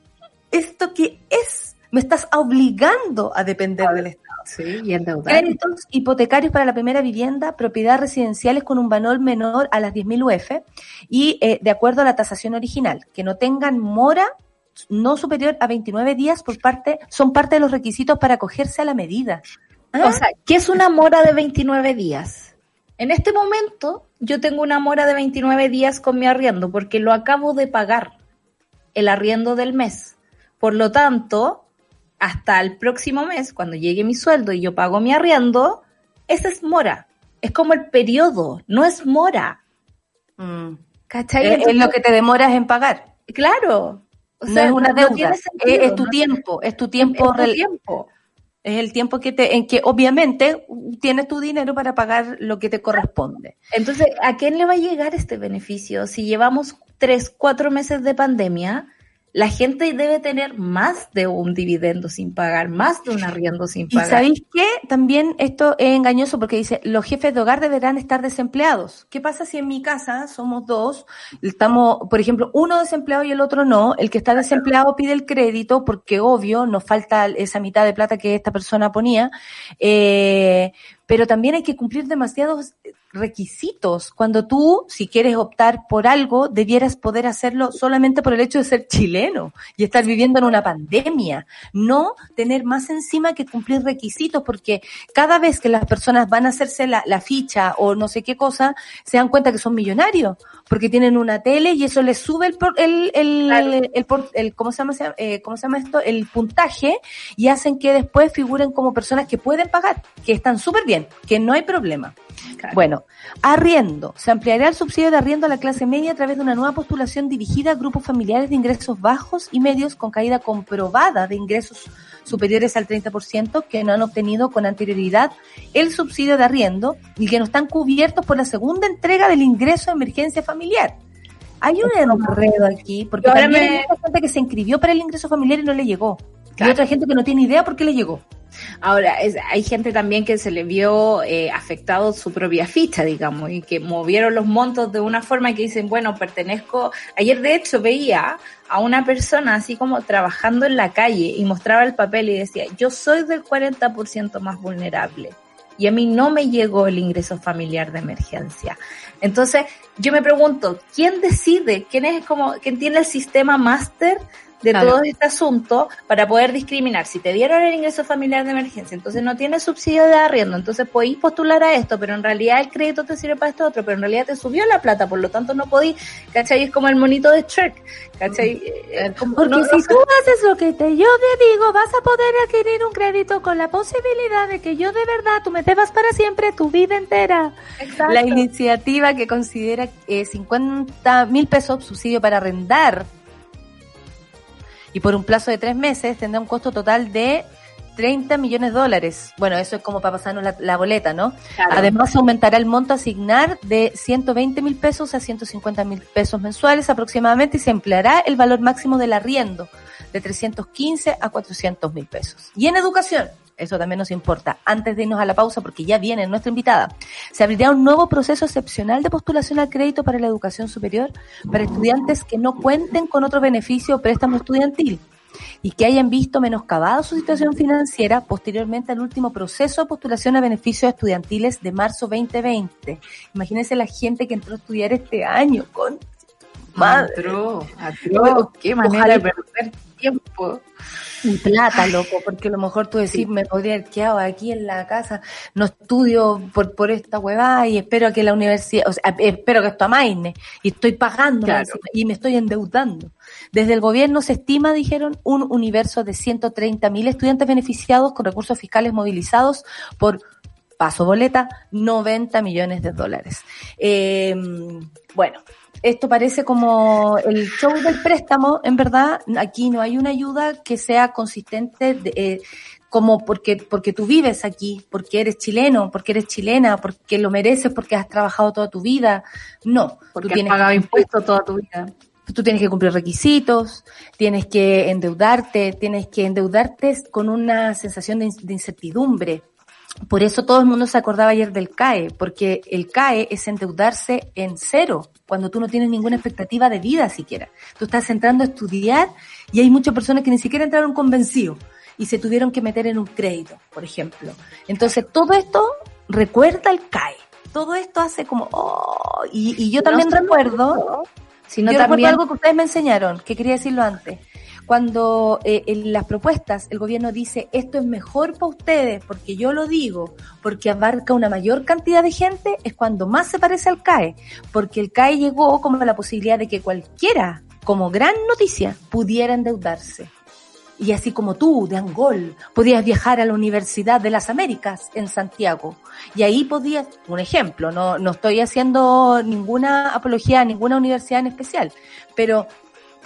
*laughs* ¿Esto qué es? Me estás obligando a depender del Estado. Sí, y Créditos hipotecarios para la primera vivienda, propiedad residenciales con un valor menor a las 10.000 UF y eh, de acuerdo a la tasación original, que no tengan mora no superior a 29 días por parte, son parte de los requisitos para acogerse a la medida. O sea, ¿qué es una mora de 29 días? En este momento yo tengo una mora de 29 días con mi arriendo porque lo acabo de pagar. el arriendo del mes. Por lo tanto, hasta el próximo mes, cuando llegue mi sueldo y yo pago mi arriendo, esa es mora. Es como el periodo, no es mora. Mm. ¿Cachai? Es, lo que te demoras en pagar. Claro. O sea, es una deuda, es, tu tiempo, es tu tiempo. Es, tiempo. es el tiempo que te, en que obviamente tienes tu dinero para pagar lo que te corresponde. Entonces, ¿a quién le va a llegar este beneficio? Si llevamos tres, cuatro meses de pandemia, la gente debe tener más de un dividendo sin pagar, más de un arriendo sin pagar. ¿Y sabéis qué? También esto es engañoso porque dice, los jefes de hogar deberán estar desempleados. ¿Qué pasa si en mi casa somos dos, estamos, por ejemplo, uno desempleado y el otro no? El que está desempleado pide el crédito porque obvio nos falta esa mitad de plata que esta persona ponía, eh, pero también hay que cumplir demasiados requisitos. Cuando tú, si quieres optar por algo, debieras poder hacerlo solamente por el hecho de ser chileno y estar viviendo en una pandemia. No tener más encima que cumplir requisitos, porque cada vez que las personas van a hacerse la, ficha o no sé qué cosa, se dan cuenta que son millonarios, porque tienen una tele y eso les sube el, el, el, el, ¿cómo se llama, eh, ¿cómo se llama esto? El puntaje y hacen que después figuren como personas que pueden pagar, que están súper bien, que no hay problema. Bueno, arriendo. Se ampliará el subsidio de arriendo a la clase media a través de una nueva postulación dirigida a grupos familiares de ingresos bajos y medios con caída comprobada de ingresos superiores al 30% que no han obtenido con anterioridad el subsidio de arriendo y que no están cubiertos por la segunda entrega del ingreso de emergencia familiar. Hay un enredo aquí, porque ahora me... hay gente que se inscribió para el ingreso familiar y no le llegó. Y otra gente que no tiene idea por qué le llegó. Ahora, hay gente también que se le vio eh, afectado su propia ficha, digamos, y que movieron los montos de una forma que dicen, bueno, pertenezco. Ayer, de hecho, veía a una persona así como trabajando en la calle y mostraba el papel y decía, yo soy del 40% más vulnerable y a mí no me llegó el ingreso familiar de emergencia. Entonces, yo me pregunto, ¿quién decide? ¿Quién es como, quién tiene el sistema máster de todo este asunto para poder discriminar. Si te dieron el ingreso familiar de emergencia, entonces no tienes subsidio de arriendo, entonces podéis postular a esto, pero en realidad el crédito te sirve para esto otro, pero en realidad te subió la plata, por lo tanto no podéis, ¿cachai? Es como el monito de Shrek, ¿cachai? Mm. Eh, Porque si tú haces lo que te, yo te digo, vas a poder adquirir un crédito con la posibilidad de que yo de verdad, tú me debas para siempre tu vida entera. La iniciativa que considera eh, 50 mil pesos subsidio para arrendar y por un plazo de tres meses tendrá un costo total de 30 millones de dólares. Bueno, eso es como para pasarnos la, boleta, ¿no? Además, aumentará el monto a asignar de 120 mil pesos a 150 mil pesos mensuales aproximadamente y se empleará el valor máximo del arriendo de 315 a 400 mil pesos. Y en educación, eso también nos importa. Antes de irnos a la pausa, porque ya viene nuestra invitada, se abrirá un nuevo proceso excepcional de postulación al crédito para la educación superior para estudiantes que no cuenten con otro beneficio o préstamo estudiantil y que hayan visto menoscabada su situación financiera posteriormente al último proceso de postulación a beneficios estudiantiles de marzo 2020. Imagínense la gente que entró a estudiar este año con madre. qué manera de perder tiempo. Y plata, loco, porque a lo mejor tú decís, me podría haber quedado aquí en la casa, no estudio por, por esta huevada y espero que la universidad, o sea, espero que esto amaine y estoy pagando y me estoy endeudando. Desde el gobierno se estima, dijeron, un universo de 130 mil estudiantes beneficiados con recursos fiscales movilizados por paso boleta, 90 millones de dólares. Eh, bueno, esto parece como el show del préstamo, en verdad, aquí no hay una ayuda que sea consistente de, eh, como porque, porque tú vives aquí, porque eres chileno, porque eres chilena, porque lo mereces, porque has trabajado toda tu vida. No, porque tú has pagado impuestos toda tu vida. Tú tienes que cumplir requisitos, tienes que endeudarte, tienes que endeudarte con una sensación de incertidumbre. Por eso todo el mundo se acordaba ayer del CAE, porque el CAE es endeudarse en cero, cuando tú no tienes ninguna expectativa de vida siquiera. Tú estás entrando a estudiar y hay muchas personas que ni siquiera entraron convencidos y se tuvieron que meter en un crédito, por ejemplo. Entonces todo esto recuerda el CAE. Todo esto hace como, oh, y, yo también recuerdo, si no yo recuerdo algo que ustedes me enseñaron, que quería decirlo antes cuando eh, en las propuestas el gobierno dice esto es mejor para ustedes porque yo lo digo, porque abarca una mayor cantidad de gente, es cuando más se parece al CAE, porque el CAE llegó como la posibilidad de que cualquiera como gran noticia, pudiera endeudarse. Y así como tú, de Angol, podías viajar a la Universidad de las Américas en Santiago. Y ahí podías, un ejemplo, no, no estoy haciendo ninguna apología a ninguna universidad en especial, pero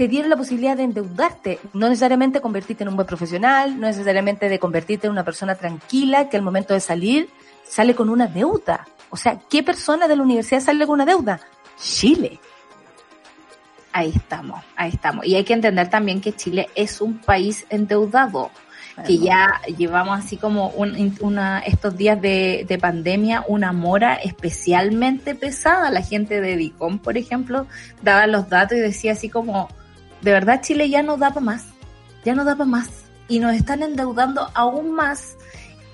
te dieron la posibilidad de endeudarte, no necesariamente convertirte en un buen profesional, no necesariamente de convertirte en una persona tranquila que al momento de salir sale con una deuda. O sea, ¿qué persona de la universidad sale con una deuda? Chile. Ahí estamos, ahí estamos. Y hay que entender también que Chile es un país endeudado, que ya llevamos así como un, una, estos días de, de, pandemia, una mora especialmente pesada. La gente de DICOM, por ejemplo, daba los datos y decía así como, de verdad Chile ya no da para más, ya no da para más. Y nos están endeudando aún más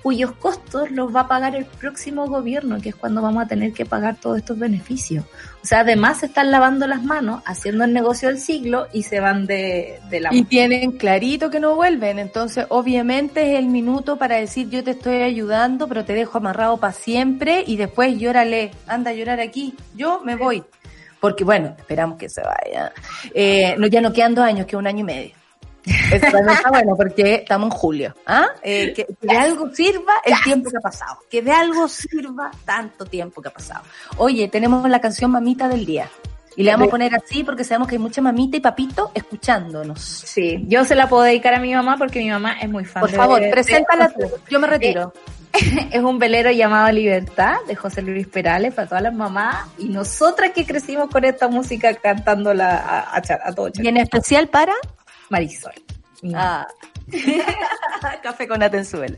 cuyos costos los va a pagar el próximo gobierno, que es cuando vamos a tener que pagar todos estos beneficios. O sea, además se están lavando las manos, haciendo el negocio del siglo y se van de, de la... Y tienen clarito que no vuelven, entonces obviamente es el minuto para decir yo te estoy ayudando, pero te dejo amarrado para siempre y después llórale, anda a llorar aquí, yo me voy. Porque bueno, esperamos que se vaya. Eh, no, ya no quedan dos años, que un año y medio. Eso también está bueno porque estamos en julio. ¿ah? Eh, que, que, de algo sirva el tiempo que ha pasado. Que de algo sirva tanto tiempo que ha pasado. Oye, tenemos la canción Mamita del Día. Y le vamos a poner así porque sabemos que hay mucha mamita y papito escuchándonos. Sí, yo se la puedo dedicar a mi mamá porque mi mamá es muy fan. Por favor, preséntala tú. Yo me retiro. *laughs* es un velero llamado Libertad de José Luis Perales para todas las mamás y nosotras que crecimos con esta música cantándola a, a, a todo Y en especial para Marisol. Ah. *laughs* Café con Atenzuela.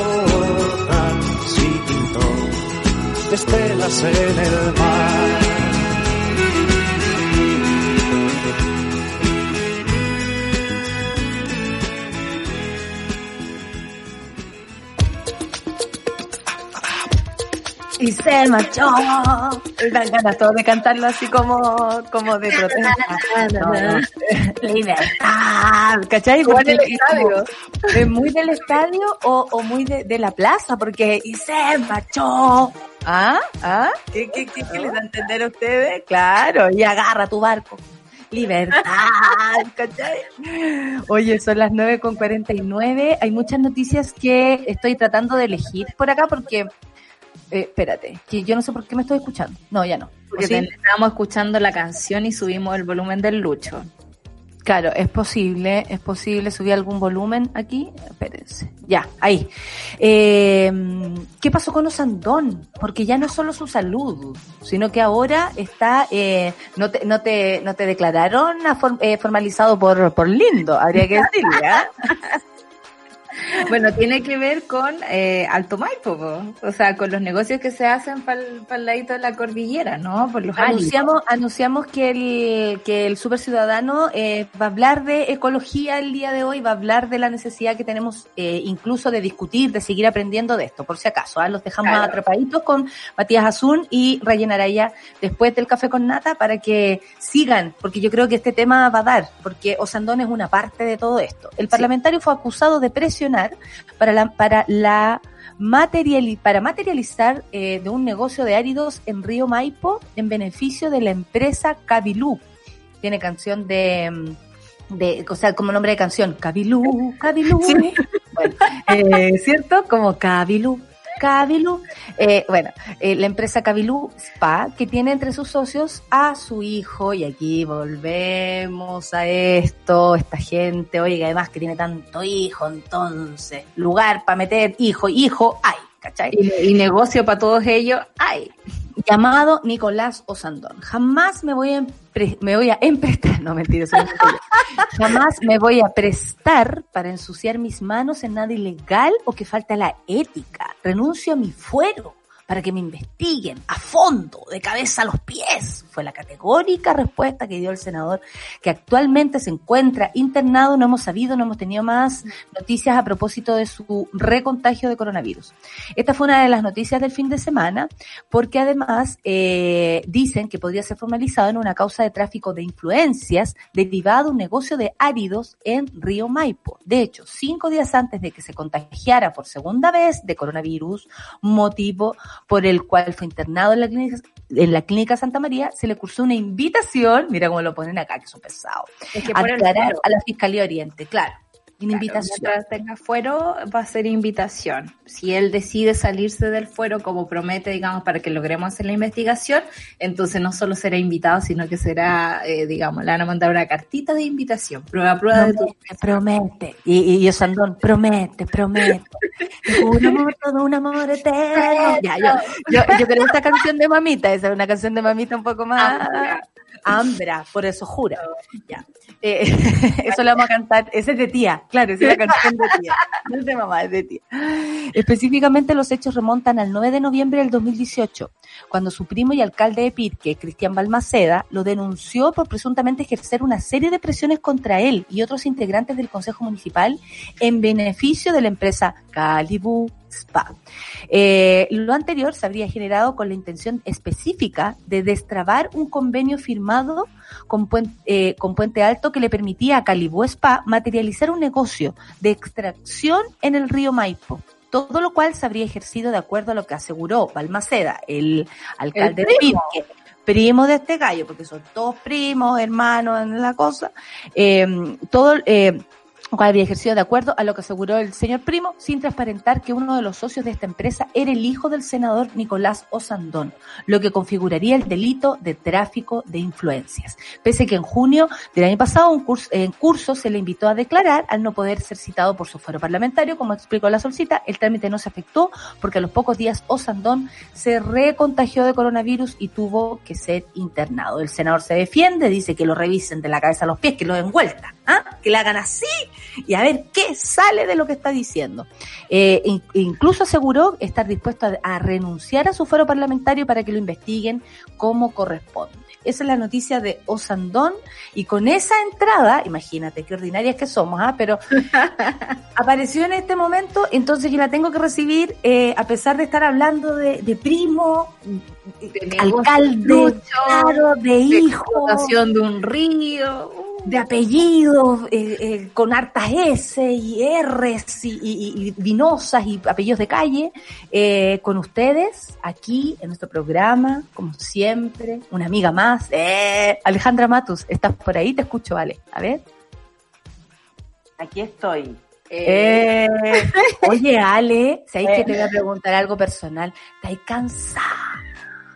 pintó estelas en el mar. y se marchó. Me dan ganas todos de cantarlo así como, como de protesta. *laughs* No, no. Libertad, ¿cachai? Porque del es como- estadio. ¿Es muy del estadio o, o muy de, de la plaza? Porque y se marchó. ¿Ah? ¿Ah? ¿Qué, qué, qué, qué les da a entender a ustedes? Claro, y agarra tu barco. Libertad, *laughs* ¿cachai? Oye, son las 9 con 49. Hay muchas noticias que estoy tratando de elegir por acá porque, eh, espérate, que yo no sé por qué me estoy escuchando. No, ya no. Porque estábamos escuchando la canción y subimos el volumen del Lucho. Claro, es posible, es posible subir algún volumen aquí. Espérense. Ya, ahí. Eh, ¿Qué pasó con Osandón? Porque ya no es solo su salud, sino que ahora está, eh, no te, no te, no te declararon eh, formalizado por, por lindo, habría que decirle, ¿ah? *laughs* Bueno, tiene que ver con eh, Alto Maipo, po. o sea, con los negocios que se hacen para el ladito de la cordillera, ¿no? Por los áridos. Anunciamos, anunciamos que el, que el Super Ciudadano eh, va a hablar de ecología el día de hoy, va a hablar de la necesidad que tenemos eh, incluso de discutir, de seguir aprendiendo de esto, por si acaso. ¿ah? Los dejamos Claro. atrapaditos con Matías Azul y Rayen Araya después del café con nata para que sigan, porque yo creo que este tema va a dar, porque Osandón es una parte de todo esto. El parlamentario fue acusado de para la, para la para materializar eh, de un negocio de áridos en Río Maipo en beneficio de la empresa Cabilú. Tiene canción de, mm, de, o sea, como nombre de canción, Cabilú, Cabilú. Bueno, eh, ¿cierto? Como Cabilú. Cabilú, eh, bueno, eh, la empresa Cabilú Spa, que tiene entre sus socios a su hijo, y aquí volvemos a esto, esta gente, oiga, además que tiene tanto hijo, entonces, lugar para meter hijo, hijo, hay, Y, negocio para todos ellos, ¡ay! llamado Nicolás Osandón. Jamás me voy a me voy a emprestar, *laughs* no mentira. jamás me voy a prestar para ensuciar mis manos en nada ilegal o que falta la ética. Renuncio a mi fuero para que me investiguen a fondo, de cabeza a los pies. Fue la categórica respuesta que dio el senador, que actualmente se encuentra internado. No hemos sabido, no hemos tenido más noticias a propósito de su recontagio de coronavirus. Esta fue una de las noticias del fin de semana, porque además eh, dicen que podría ser formalizado en una causa de tráfico de influencias derivado de un negocio de áridos en Río Maipo. De hecho, cinco días antes de que se contagiara por segunda vez de coronavirus, motivo por el cual fue internado en la clínica, en la clínica Santa María, se le cursó una invitación, mira cómo lo ponen acá, que son pesados, Es que a aclarar a la Fiscalía Oriente, claro. Una Claro, invitación. mientras tenga fuero, va a ser invitación. Si él decide salirse del fuero, como promete, digamos, para que logremos hacer la investigación, entonces no solo será invitado, sino que será, eh, digamos, le van a mandar una cartita de invitación. Prueba, prueba de tu. Promete, promete. Y, y, y Osandón, promete, promete. *laughs* Un amor, todo un amor eterno. Ya, yo, yo, yo creo esta canción de mamita, esa es una canción de mamita un poco más. Ambra. Ambra, por eso jura. Ya. Eh, *laughs* eso lo vamos a cantar. Ese es de tía, claro, esa es la canción de tía. No es de mamá, es de tía. Específicamente los hechos remontan al 9 de noviembre del 2018, cuando su primo y alcalde de Pirque, Cristian Balmaceda, lo denunció por presuntamente ejercer una serie de presiones contra él y otros integrantes del Consejo Municipal en beneficio de la empresa Calibú Spa. Eh, lo anterior se habría generado con la intención específica de destrabar un convenio firmado con, Puen- eh, con Puente Alto que le permitía a Calibú Spa materializar un negocio de extracción en el río Maipo. Todo lo cual se habría ejercido de acuerdo a lo que aseguró Balmaceda, el alcalde de primo. Pirque, primo de este gallo, porque son todos primos, hermanos en la cosa. Eh, todo, eh, cual había ejercido de acuerdo a lo que aseguró el señor Primo, sin transparentar que uno de los socios de esta empresa era el hijo del senador Nicolás Osandón, lo que configuraría el delito de tráfico de influencias. Pese que en junio del año pasado un curso, en curso se le invitó a declarar al no poder ser citado por su fuero parlamentario, como explicó la solcita, el trámite no se afectó porque a los pocos días Osandón se recontagió de coronavirus y tuvo que ser internado. El senador se defiende, dice que lo revisen de la cabeza a los pies, que lo den vuelta, ¿ah? que le hagan así y a ver qué sale de lo que está diciendo. Eh, incluso aseguró estar dispuesto a, a, renunciar a su fuero parlamentario para que lo investiguen como corresponde. Esa es la noticia de Osandón y con esa entrada, imagínate qué ordinarias que somos, ¿ah? pero *laughs* apareció en este momento, entonces yo la tengo que recibir eh, a pesar de estar hablando de, de primo, de alcalde, claro, de, de hijo, de un río de apellidos eh, eh, con hartas S y Rs y, y, y, vinosas y apellidos de calle, eh, con ustedes aquí en nuestro programa, como siempre, una amiga más, eh, Alejandra Matus, ¿estás por ahí? Te escucho, vale. A ver. Aquí estoy. Eh, *laughs* oye, Ale, si hay que te voy a preguntar algo personal, ¿estás cansada?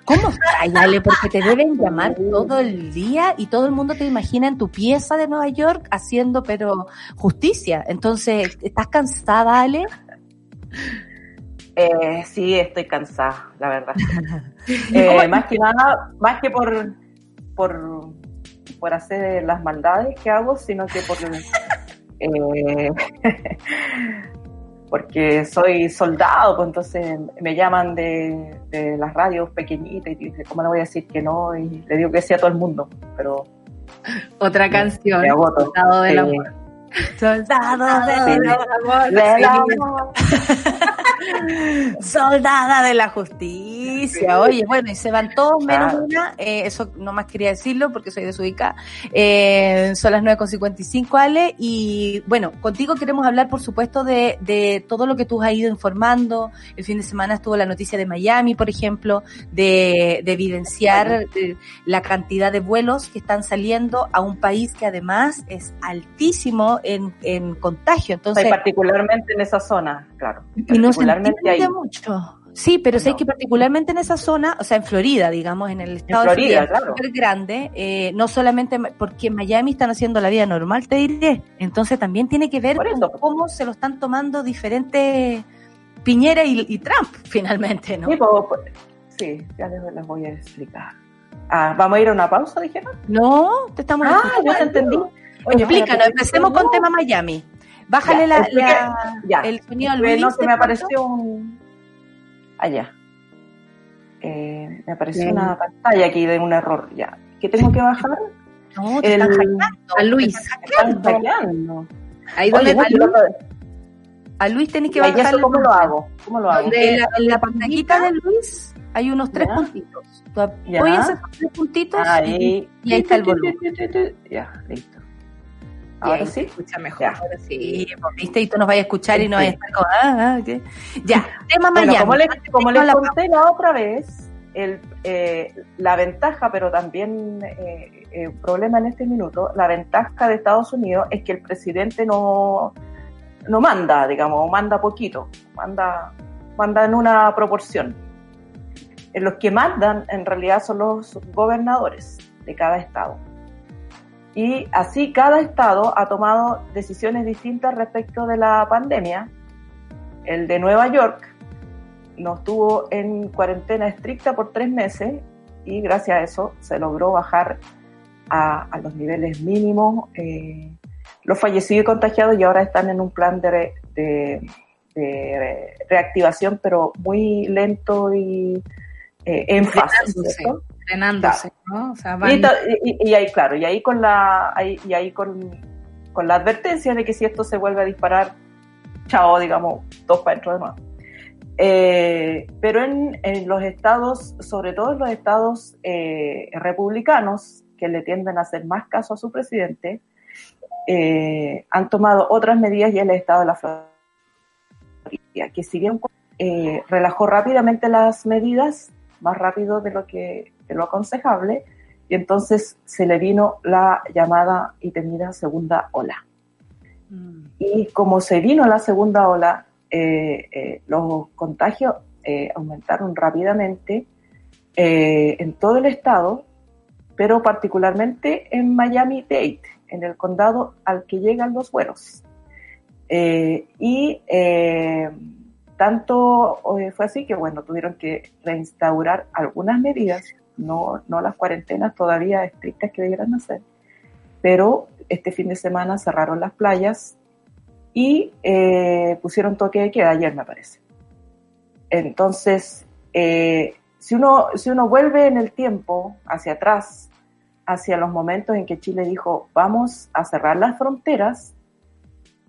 ¿Cómo estás, Ale? Porque te deben llamar todo el día y todo el mundo te imagina en tu pieza de Nueva York haciendo, pero justicia. Entonces, ¿estás cansada, Ale? Eh, sí, estoy cansada, la verdad. *laughs* eh, más que nada, más que por, por, por hacer las maldades que hago, sino que por... *laughs* Eh, *laughs* porque soy soldado, pues entonces me llaman de, de, las radios pequeñitas y dice, ¿cómo le voy a decir que no? Y le digo que sí a todo el mundo, pero... Otra canción, me agoto. Soldado del amor. Soldado del amor. Del amor. Soldada de la justicia. Oye, bueno, y se van todos menos Claro. una. Eh, eso no más quería decirlo porque soy desubicada. Eh, son las 9.55, Ale. Y bueno, contigo queremos hablar, por supuesto, de, de todo lo que tú has ido informando. El fin de semana estuvo la noticia de Miami, por ejemplo, de, de evidenciar de la cantidad de vuelos que están saliendo a un país que además es altísimo en, en contagio. Entonces, particularmente en esa zona, claro. y no se ahí. mucho. Sí, pero sé que particularmente en esa zona, o sea, en Florida, digamos, en el estado Florida, de Florida, claro. grande, eh, no solamente porque en Miami están haciendo la vida normal, te diré. Entonces también tiene que ver con cómo se lo están tomando diferentes Piñera y, y Trump, *laughs* finalmente, ¿no? Sí, pues, sí, ya les, les voy a explicar. Ah, ¿Vamos a ir a una pausa, dijeron? No, te estamos Ah, ya te entendí. Explícanos, espérate, empecemos con tema Miami. Bájale Ya, la, la- ya. el sonido al Eh, no, se ¿te me apareció un... Allá. Eh, me apareció Bien. una pantalla aquí de un error, ya. ¿Qué tengo que bajar? No, te El- están hackeando. A Luis. te están Están hackeando. hackeando. Ahí Oye, donde A Luis tenés que ¿y bajar eso cómo lo hago? ¿Cómo lo hago? En la, en la pantallita de Luis hay unos tres Ya. puntitos. Tú Ya. apoyas esos tres puntitos y, Ahí. y ahí está el volumen. Ya, listo. Ahora sí. escucha mejor. Ya. Ahora sí. Viste, y tú nos vayas a escuchar y no vayas a estar ah, ah. Ya, tema Bueno, Miami. como les, como les la conté la otra vez, el, eh, la ventaja, pero también eh, eh, problema en este minuto, la ventaja de Estados Unidos es que el presidente no, no manda, digamos, manda poquito, manda, manda en una proporción. Los que mandan en realidad son los gobernadores de cada estado. Y así cada estado ha tomado decisiones distintas respecto de la pandemia. El de Nueva York nos tuvo en cuarentena estricta por tres meses y gracias a eso se logró bajar a, a los niveles mínimos eh, los fallecidos y contagiados y ahora están en un plan de, re- de- de reactivación pero muy lento y eh, en fase, Frenándose. ¿Cierto? Frenándose, ¿no? O sea, van- Y, ta- y- y ahí, claro, y ahí con la, ahí- y ahí con, con la advertencia de que si esto se vuelve a disparar, chao, digamos, dos para dentro de nuevo. Eh, pero en, en los estados, sobre todo en los estados eh, republicanos, que le tienden a hacer más caso a su presidente, eh, han tomado otras medidas y el estado de la Florida, que si bien eh, relajó rápidamente las medidas, más rápido de lo que de lo aconsejable, y entonces se le vino la llamada y temida segunda ola. Mm. Y como se vino la segunda ola, eh, eh, los contagios eh, aumentaron rápidamente en todo el estado, pero particularmente en Miami-Dade, en el condado al que llegan los vuelos. y tanto fue así que, bueno, tuvieron que reinstaurar algunas medidas, no, no las cuarentenas todavía estrictas que debieran hacer, pero este fin de semana cerraron las playas y eh, pusieron toque de queda ayer, me parece. Entonces, eh, si, uno, si uno vuelve en el tiempo hacia atrás, hacia los momentos en que Chile dijo, vamos a cerrar las fronteras,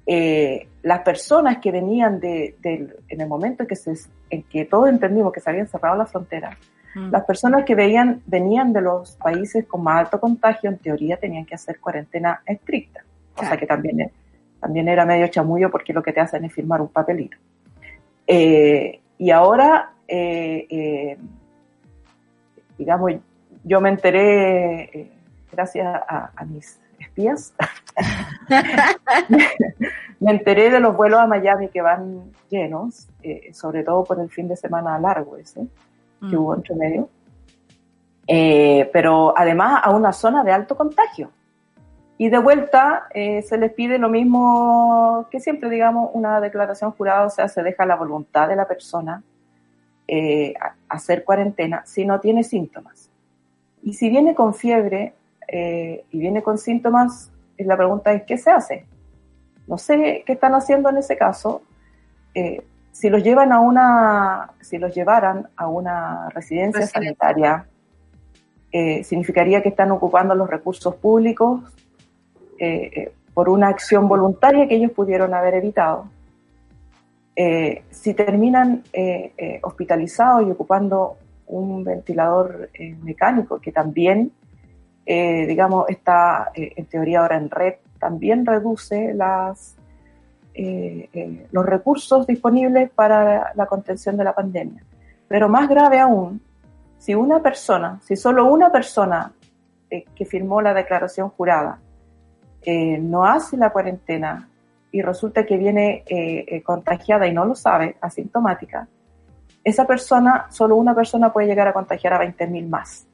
eh, las personas que venían de, en el momento en que, se, en que todos entendimos que se habían cerrado las fronteras, mm. las personas que veían, venían de los países con más alto contagio, en teoría tenían que hacer cuarentena estricta. O sea que también, también era medio chamullo porque lo que te hacen es firmar un papelito. Eh, y ahora, eh, digamos, yo me enteré, gracias a mis espías, *laughs* me enteré de los vuelos a Miami que van llenos, eh, sobre todo por el fin de semana largo ese que mm. hubo entre medio. Eh, pero además a una zona de alto contagio. Y de vuelta eh, se les pide lo mismo que siempre, digamos, una declaración jurada, o sea, se deja la voluntad de la persona hacer cuarentena si no tiene síntomas. Y si viene con fiebre y viene con síntomas, la pregunta es, ¿qué se hace? No sé qué están haciendo en ese caso. Eh, si los llevan a una, si los llevaran a una residencia sanitaria, eh, significaría que están ocupando los recursos públicos eh, por una acción voluntaria que ellos pudieron haber evitado. si terminan hospitalizados y ocupando un ventilador mecánico que también eh, digamos, está eh, en teoría ahora en red, también reduce las, eh, los recursos disponibles para la contención de la pandemia. Pero más grave aún, si una persona, si solo una persona que firmó la declaración jurada no hace la cuarentena y resulta que viene contagiada y no lo sabe, asintomática, esa persona, solo una persona puede llegar a contagiar a 20.000 más.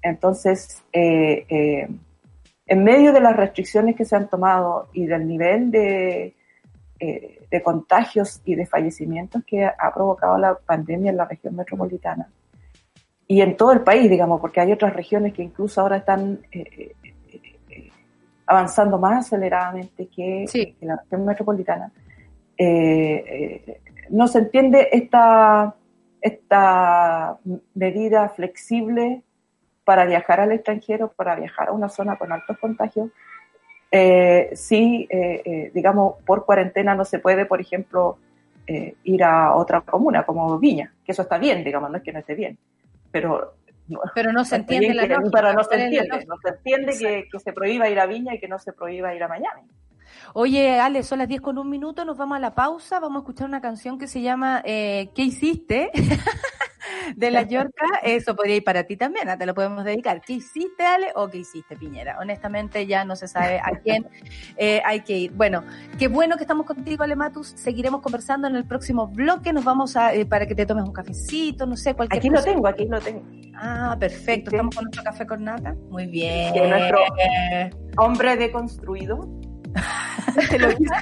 Entonces, eh, eh, en medio de las restricciones que se han tomado y del nivel de, eh, de contagios y de fallecimientos que ha provocado la pandemia en la región metropolitana. Y en todo el país, digamos, porque hay otras regiones que incluso ahora están avanzando más aceleradamente que, la región metropolitana, no se entiende esta, esta medida flexible para viajar al extranjero, para viajar a una zona con altos contagios, eh, sí, eh, eh, digamos, por cuarentena no se puede, por ejemplo, ir a otra comuna como Viña, que eso está bien, digamos, no es que no esté bien, pero... Pero no se entiende la lógica, Pero no se entiende, no se entiende que, que, se prohíba ir a Viña y que no se prohíba ir a Miami. Oye, Ale, son las 10 con un minuto, nos vamos a la pausa, vamos a escuchar una canción que se llama ¿Qué hiciste? *laughs* de la Yorca, eso podría ir para ti también, te lo podemos dedicar. ¿Qué hiciste, Ale, o qué hiciste, Piñera? Honestamente ya no se sabe a quién eh, hay que ir. Bueno, qué bueno que estamos contigo, Ale Matus. Seguiremos conversando en el próximo bloque. Nos vamos a, eh, para que te tomes un cafecito, no sé, cualquier Aquí lo tengo, aquí lo tengo. Ah, perfecto. Estamos con nuestro café con nata. Muy bien. nuestro hombre deconstruido. ¿Te *laughs* lo hizo?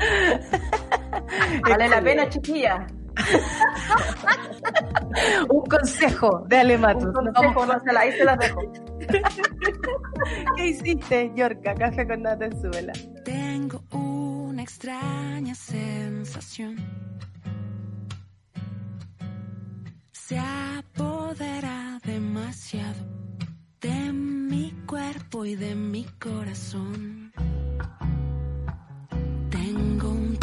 *laughs* vale la pena, chiquilla. *laughs* Un consejo de Alematus. Un consejo, no se la hice, la dejo. *laughs* ¿Qué hiciste, Yorka? Café con nata en suela. Tengo una extraña sensación. Se apodera demasiado de mi cuerpo y de mi corazón. Tengo un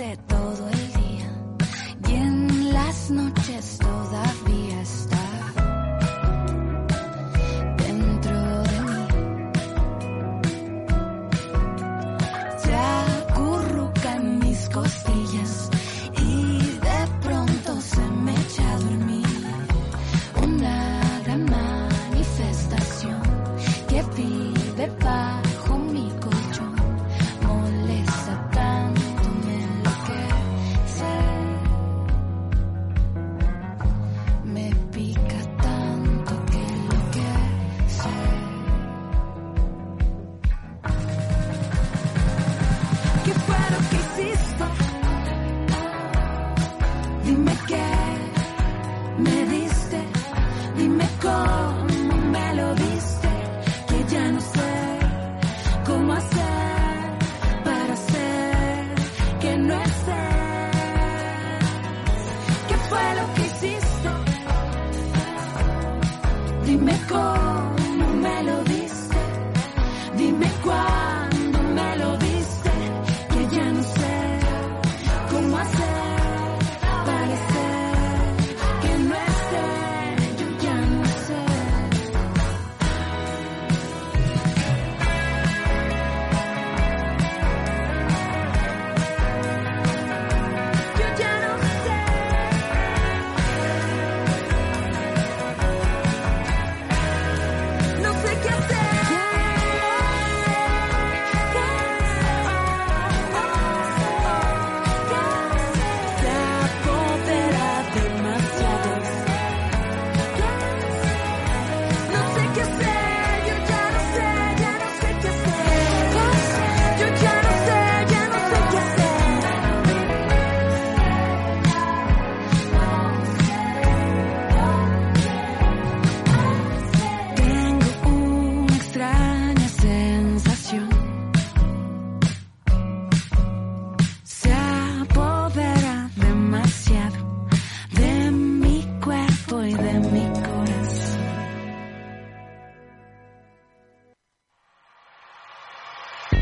En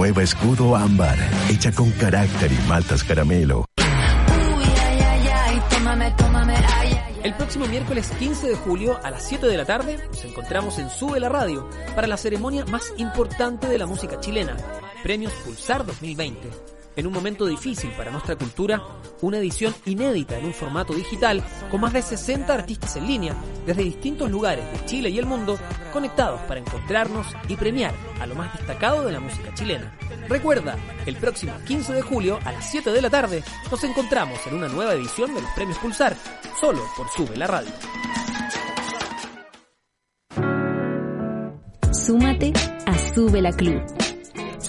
Nueva escudo ámbar, hecha con carácter y maltas caramelo. El próximo miércoles 15 de julio a las 7 de la tarde nos encontramos en Sube la Radio para la ceremonia más importante de la música chilena, Premios Pulsar 2020 en un momento difícil para nuestra cultura, una edición inédita en un formato digital con más de 60 artistas en línea desde distintos lugares de Chile y el mundo conectados para encontrarnos y premiar a lo más destacado de la música chilena. Recuerda, el próximo 15 de julio a las 7 de la tarde nos encontramos en una nueva edición de los Premios Pulsar, solo por Sube la Radio. Súmate a Sube la Club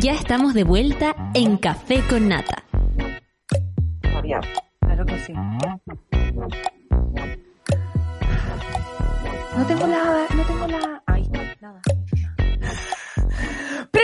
Ya estamos de vuelta en Café con Nata. Claro que sí. No tengo nada, no tengo la... Ahí está, nada.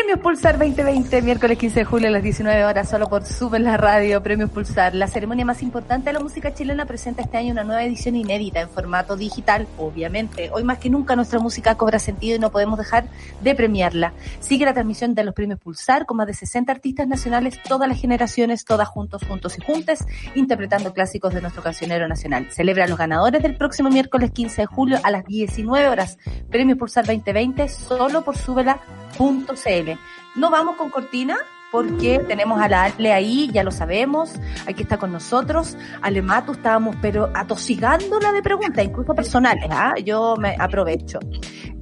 Premios Pulsar 2020, miércoles 15 de julio a las 19 horas, solo por Sube la Radio, Premios Pulsar. La ceremonia más importante de la música chilena presenta este año una nueva edición inédita en formato digital, obviamente. Hoy más que nunca nuestra música cobra sentido y no podemos dejar de premiarla. Sigue la transmisión de los Premios Pulsar con más de 60 artistas nacionales, todas las generaciones, todas juntos, juntos y juntas, interpretando clásicos de nuestro cancionero nacional. Celebra a los ganadores del próximo miércoles 15 de julio a las 19 horas. Premios Pulsar 2020, solo por subela.cl. No vamos con cortina porque tenemos a la Ale ahí, ya lo sabemos, aquí está con nosotros. Ale Matu, estábamos pero atosigándola de preguntas, incluso personales, ¿ah? Yo me aprovecho.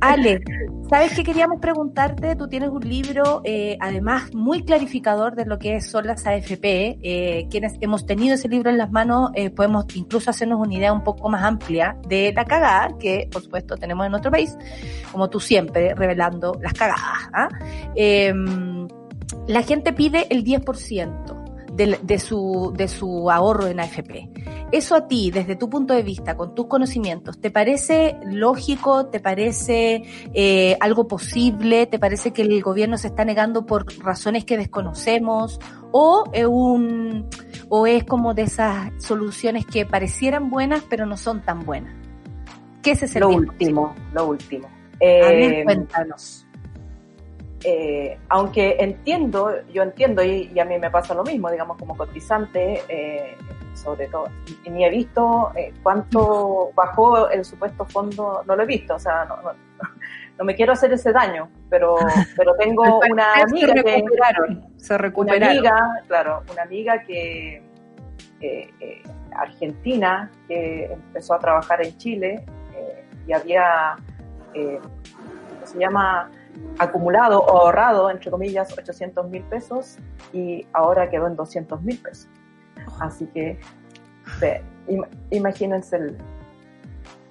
Ale, ¿sabes qué queríamos preguntarte? Tú tienes un libro, eh, además, muy clarificador de lo que son las AFP. Eh, quienes hemos tenido ese libro en las manos, eh, podemos incluso hacernos una idea un poco más amplia de la cagada que, por supuesto, tenemos en nuestro país, como tú siempre, revelando las cagadas. ¿ah? La gente pide el 10% de, de, su, de su ahorro en AFP. Eso a ti, desde tu punto de vista, con tus conocimientos, ¿te parece lógico? ¿Te parece eh, algo posible? ¿Te parece que el gobierno se está negando por razones que desconocemos? ¿O es, un, o es como de esas soluciones que parecieran buenas pero no son tan buenas? ¿Qué es ese Lo último, lo último. Eh, a ver, cuéntanos. Eh, aunque entiendo, yo entiendo y, y, a mí me pasa lo mismo, digamos, como cotizante, eh, sobre todo, ni he visto eh, cuánto *laughs* bajó el supuesto fondo, no lo he visto, o sea, no, no, no me quiero hacer ese daño, pero, *laughs* pero tengo una amiga se recuperaron, que, se recuperaron. Una amiga, claro, una amiga que, argentina, que empezó a trabajar en Chile y había, ¿cómo se llama? Acumulado o ahorrado, entre comillas, 800 mil pesos y ahora quedó en 200 mil pesos. Así que, ve, im, imagínense el,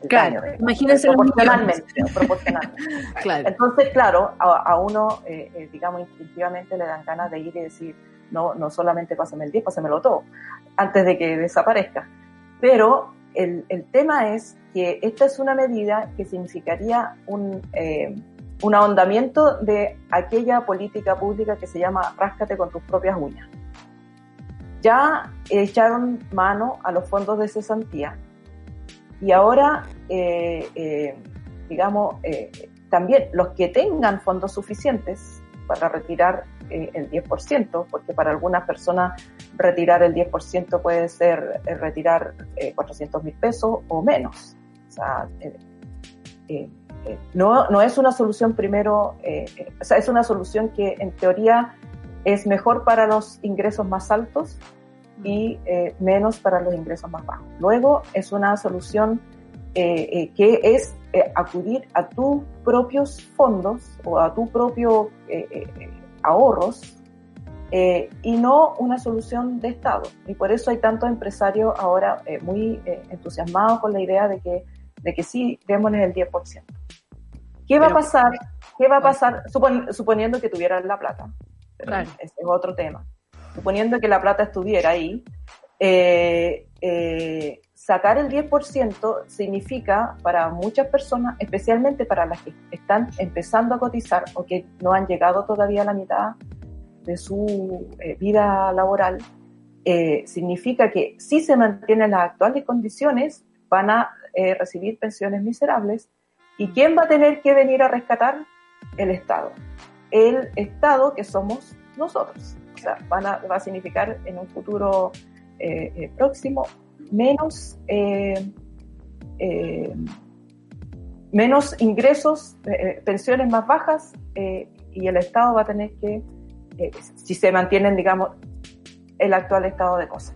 el claro, daño, imagínense proporcionalmente. proporcionalmente. *laughs* claro. Entonces, claro, a, a uno, eh, eh, digamos, instintivamente le dan ganas de ir y decir, no, no solamente pásame el 10, pásamelo todo, antes de que desaparezca. Pero el, el tema es que esta es una medida que significaría un... Eh, un ahondamiento de aquella política pública que se llama ráscate con tus propias uñas. Ya echaron mano a los fondos de cesantía y ahora, eh, eh, digamos, eh, también los que tengan fondos suficientes para retirar el 10%, porque para algunas personas retirar el 10% puede ser retirar 400 mil pesos o menos. No, no es una solución primero, eh, o sea, es una solución que en teoría es mejor para los ingresos más altos y eh, menos para los ingresos más bajos. Luego es una solución eh, que es acudir a tus propios fondos o a tu propio ahorros y no una solución de Estado. Y por eso hay tantos empresarios ahora muy entusiasmados con la idea de que, de que sí, démosles el 10%. ¿Qué va a pasar? ¿Qué va a pasar? Supon, suponiendo que tuvieran la plata. Claro. Ese es otro tema. Suponiendo que la plata estuviera ahí, eh, eh, sacar el 10% significa para muchas personas, especialmente para las que están empezando a cotizar o que no han llegado todavía a la mitad de su eh, vida laboral, eh, significa que si se mantienen las actuales condiciones, van a eh, recibir pensiones miserables ¿Y quién va a tener que venir a rescatar? El Estado. El Estado que somos nosotros. O sea, va a significar en un futuro eh, eh, próximo menos, menos ingresos, pensiones más bajas y el Estado va a tener que, si se mantienen, digamos, el actual estado de cosas.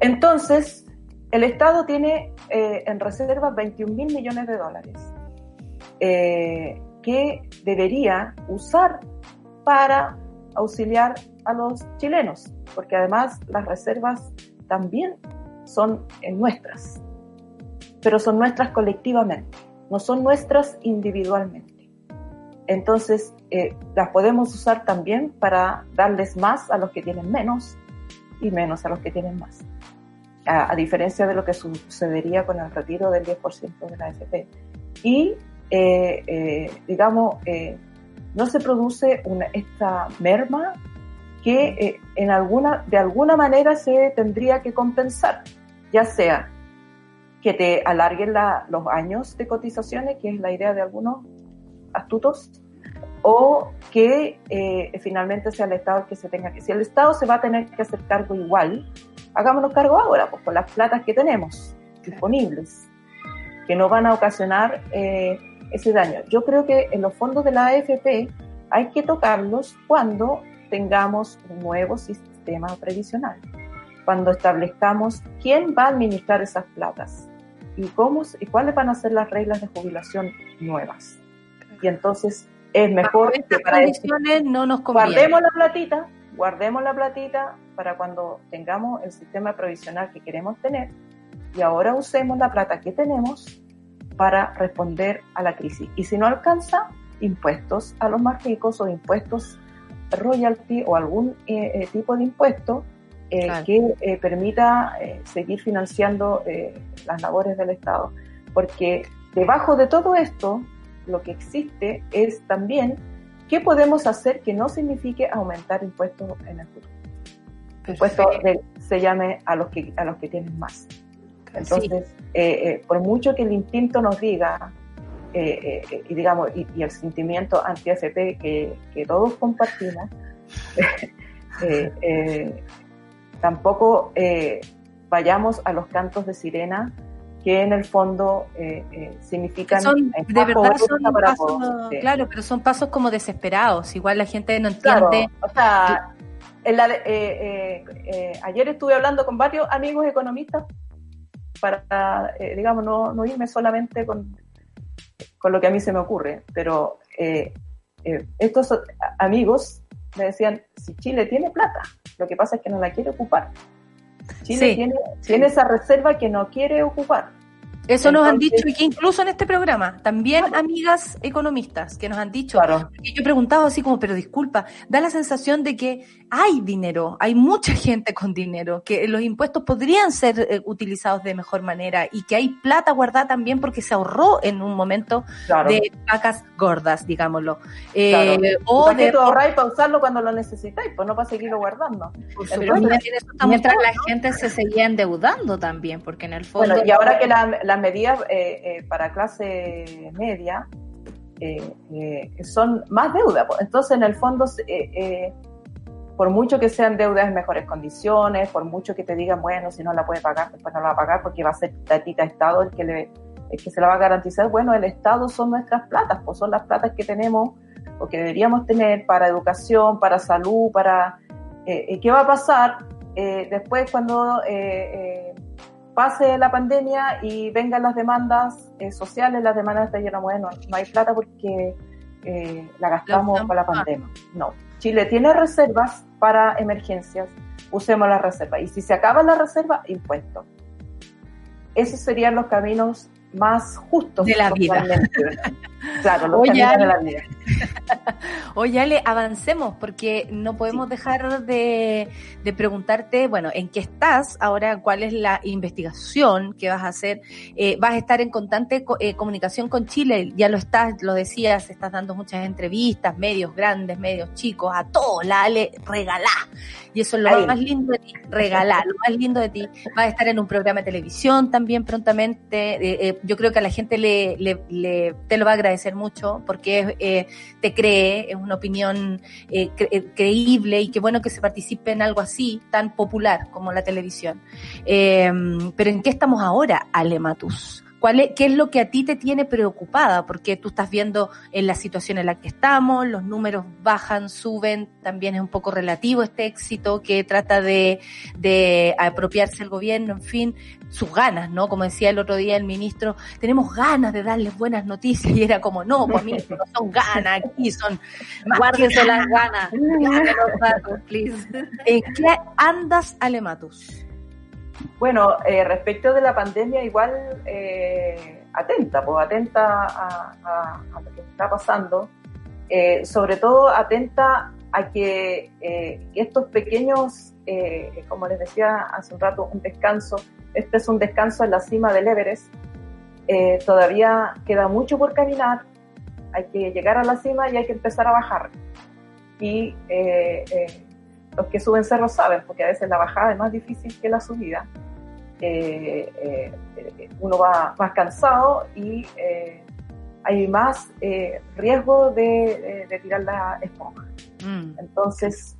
Entonces, el Estado tiene eh, en reserva 21 mil millones de dólares eh, que debería usar para auxiliar a los chilenos, porque además las reservas también son nuestras, pero son nuestras colectivamente, no son nuestras individualmente. Entonces, eh, las podemos usar también para darles más a los que tienen menos y menos a los que tienen más. A, diferencia de lo que sucedería con el retiro del 10% de la AFP. Y, eh, eh, digamos, no se produce una, esta merma que en alguna, de alguna manera se tendría que compensar, ya sea que te alarguen los años de cotizaciones, que es la idea de algunos astutos, o que eh, finalmente sea el Estado el que se tenga que. Si el Estado se va a tener que hacer cargo igual, hagámonos cargo ahora, pues con las platas que tenemos disponibles, que no van a ocasionar eh, ese daño. Yo creo que en los fondos de la AFP hay que tocarlos cuando tengamos un nuevo sistema previsional, cuando establezcamos quién va a administrar esas platas y cómo y cuáles van a ser las reglas de jubilación nuevas. Y entonces es mejor que para condiciones no nos conviene. Guardemos la platita, guardemos la platita para cuando tengamos el sistema provisional que queremos tener y ahora usemos la plata que tenemos para responder a la crisis. Y si no alcanza, impuestos a los más ricos o impuestos royalty o algún eh, eh, tipo de impuesto eh, que permita seguir financiando las labores del Estado. Porque debajo de todo esto lo que existe es también qué podemos hacer que no signifique aumentar impuestos en el futuro. Impuestos se llame a los que a los que tienen más. Entonces, eh, eh, por mucho que el instinto nos diga eh, y digamos y, el sentimiento anti AFP que, que todos compartimos, *laughs* tampoco vayamos a los cantos de sirena que en el fondo eh, eh, significan de verdad son pasos, claro pero son pasos como desesperados. Igual la gente no entiende. o sea eh, ayer estuve hablando con varios amigos economistas para digamos no, no, irme solamente con con lo que a mí se me ocurre pero estos amigos me decían si Chile tiene plata lo que pasa es que no la quiere ocupar Chile tiene, tiene esa reserva que no quiere ocupar. Eso nos han dicho y que incluso en este programa, también amigas economistas que nos han dicho, claro. yo he preguntado así como, pero disculpa, da la sensación de que hay dinero, hay mucha gente con dinero, que los impuestos podrían ser eh, utilizados de mejor manera y que hay plata guardada también porque se ahorró en un momento de vacas gordas, digámoslo. Eh, o de ahorrar para usarlo cuando lo necesitáis, pues no para seguirlo guardando. mientras la gente se seguía endeudando también, porque en el fondo... Bueno, y ahora que la las medidas eh, eh, para clase media eh, son más deuda. Entonces, en el fondo, por mucho que sean deudas en mejores condiciones, por mucho que te digan, bueno, si no la puede pagar, después no la va a pagar porque va a ser tatita Estado el que, le, que se la va a garantizar, bueno, el Estado son nuestras platas, pues son las platas que tenemos o que deberíamos tener para educación, para salud, para... ¿Qué va a pasar después cuando pase la pandemia y vengan las demandas eh, sociales, las demandas de lleno, bueno, no hay plata porque eh, la gastamos con la pandemia. No, Chile tiene reservas para emergencias, usemos las reservas. Y si se acaba la reserva, impuestos. Esos serían los caminos más justos de la vida. *laughs* claro, los Oye, de la vida. *laughs* Oye, Ale, avancemos porque no podemos dejar de, preguntarte, bueno, ¿en qué estás ahora? ¿Cuál es la investigación que vas a hacer? Eh, vas a estar en constante eh, comunicación con Chile, ya lo estás, lo decías, estás dando muchas entrevistas, medios grandes, medios chicos, a todos, la Ale, regalá. Y eso es lo más lindo de ti, regalá, lo más lindo de ti. Vas a estar en un programa de televisión también prontamente. Eh, yo creo que a la gente le, le, te lo va a agradecer mucho porque eh, te cree, es una opinión eh, eh, creíble y qué bueno que se participe en algo así tan popular como la televisión. Em, pero ¿en qué estamos ahora, Alematus? ¿Cuál es, ¿Qué es lo que a ti te tiene preocupada? Porque tú estás viendo en la situación en la que estamos, los números bajan, suben, también es un poco relativo este éxito que trata de, de apropiarse el gobierno, en fin, sus ganas, ¿no? Como decía el otro día el ministro, tenemos ganas de darles buenas noticias y era como, no, pues mí no son ganas, aquí son... Guárdense las ganas. *laughs* ¿En qué andas, Alematus? Bueno, eh, respecto de la pandemia, igual eh, atenta, pues atenta a, lo que está pasando, eh, sobre todo atenta a que estos pequeños, como les decía hace un rato, un descanso, este es un descanso en la cima del Everest, todavía queda mucho por caminar, hay que llegar a la cima y hay que empezar a bajar. Y los que suben cerros saben, porque a veces la bajada es más difícil que la subida. Eh, eh, uno va más cansado y eh, hay más riesgo de, tirar la esponja. Mm. Entonces,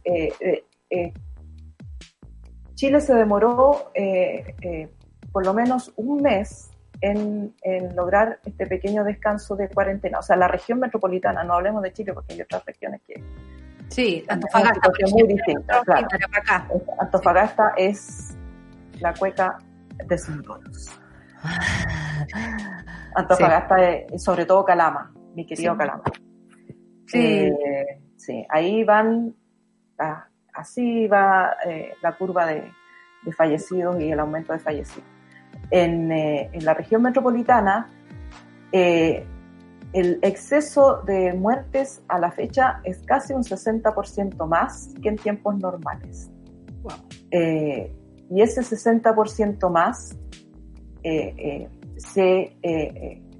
Chile se demoró por lo menos un mes en, en, lograr este pequeño descanso de cuarentena. O sea, la región metropolitana, no hablemos de Chile porque hay otras regiones que, Sí, Antofagasta. Es muy distinta, claro. Antofagasta es la cueca de sus Antofagasta y sobre todo Calama, mi querido Calama. Sí. Eh, sí, ahí van, ah, así va eh, la curva de, fallecidos y el aumento de fallecidos. En, eh, en la región metropolitana, el exceso de muertes a la fecha es casi un 60% más que en tiempos normales. Eh, y ese 60% más eh, eh, se,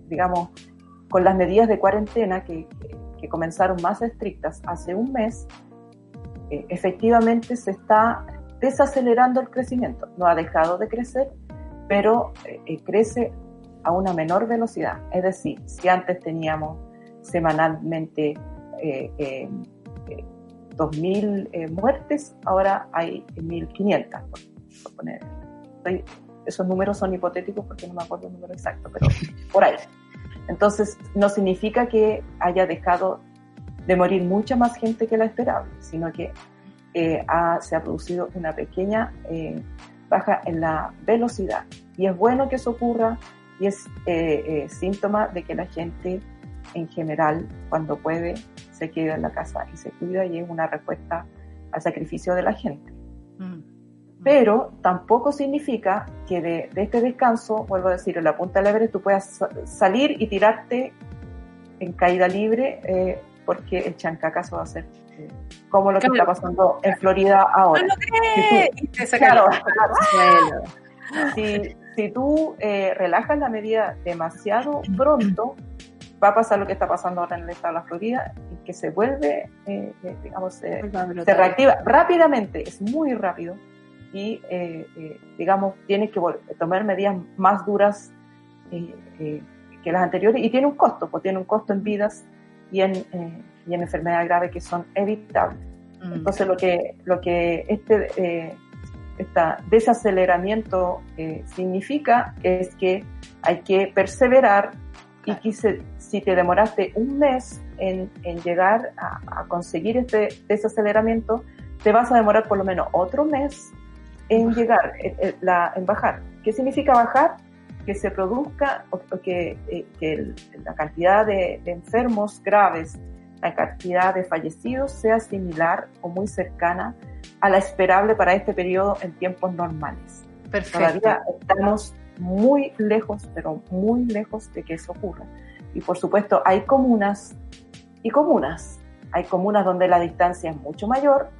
digamos, con las medidas de cuarentena que, que, comenzaron más estrictas hace un mes, efectivamente se está desacelerando el crecimiento. No ha dejado de crecer, pero crece a una menor velocidad. Es decir, si antes teníamos semanalmente eh, eh, 2.000 eh, muertes, ahora hay 1.500, por, poner. Esos números son hipotéticos porque no me acuerdo el número exacto, pero por ahí. Entonces, no significa que haya dejado de morir mucha más gente que la esperable, sino que eh, se ha producido una pequeña baja en la velocidad. Y es bueno que eso ocurra, y es eh, eh, síntoma de que la gente en general, cuando puede, se queda en la casa y se cuida y es una respuesta al sacrificio de la gente. Mm. Pero tampoco significa que de, este descanso, vuelvo a decir, en la punta del Everest tú puedas salir y tirarte en caída libre eh, porque el chancacazo va a ser como lo que está pasando en Florida ahora. claro, si, *laughs* si tú eh, relajas la medida demasiado pronto, va a pasar lo que está pasando ahora en el estado de la Florida, que se vuelve, eh, eh, digamos, se reactiva rápidamente, es muy rápido, y, digamos, tienes que tomar medidas más duras que las anteriores, y tiene un costo, pues tiene un costo en vidas y en, y en enfermedades graves que son evitables. Mm. Entonces, lo que, lo que este este desaceleramiento eh, significa es que hay que perseverar y que si te demoraste un mes en, llegar a, conseguir este desaceleramiento, te vas a demorar por lo menos otro mes en llegar, en, bajar. ¿Qué significa bajar? Que se produzca o, que, eh, la cantidad de, de enfermos graves, la cantidad de fallecidos sea similar o muy cercana a la esperable para este periodo en tiempos normales. Perfecto. Todavía estamos muy lejos, pero muy lejos de que eso ocurra. Y por supuesto, hay comunas y comunas. Hay comunas donde la distancia es mucho mayor,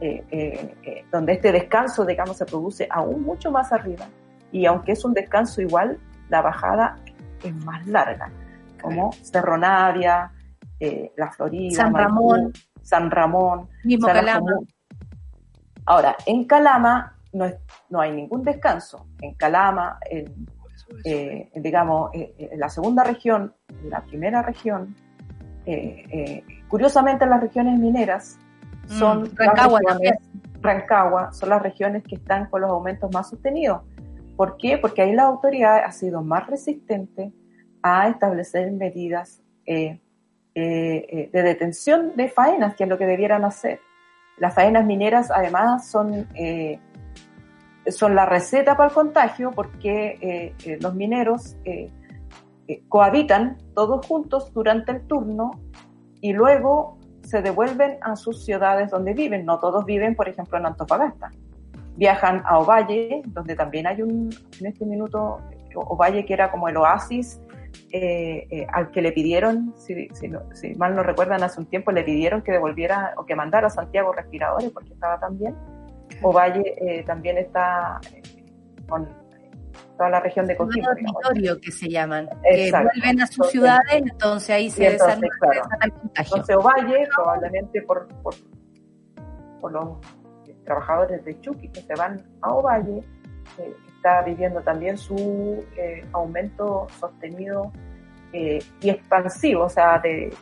eh, eh, eh, donde este descanso, digamos, se produce aún mucho más arriba. Y aunque es un descanso igual, la bajada es más larga, como Cerro Navia, La Florida, San Ramón, San Ramón, mismo Calama. Ahora, en Calama no, no hay ningún descanso. En Calama, en, eh, digamos, eh, en la segunda región, la primera región, eh, curiosamente las regiones mineras son mm, Rancagua, las regiones, Rancagua son las regiones que están con los aumentos más sostenidos, ¿Por qué? Porque ahí la autoridad ha sido más resistente a establecer medidas eh, eh, eh, de detención de faenas, que es lo que debieran hacer. Las faenas mineras además son, son la receta para el contagio porque los mineros cohabitan todos juntos durante el turno y luego se devuelven a sus ciudades donde viven. No todos viven, por ejemplo, en Antofagasta. Viajan a Ovalle, donde también hay un, en este minuto, Ovalle que era como el oasis eh, eh, al que le pidieron, si, si, mal no recuerdan, hace un tiempo le pidieron que devolviera o que mandara a Santiago respiradores porque estaba tan bien. Ovalle eh, también está con toda la región de Coquimbo. dormitorio que se llaman, que vuelven a sus ciudades, entonces ahí se desarrolla el contagio. Entonces Ovalle, probablemente por, por, por, los trabajadores de Chucky que se van a Ovalle, eh, está viviendo también su eh, aumento sostenido eh, y expansivo, o sea, de,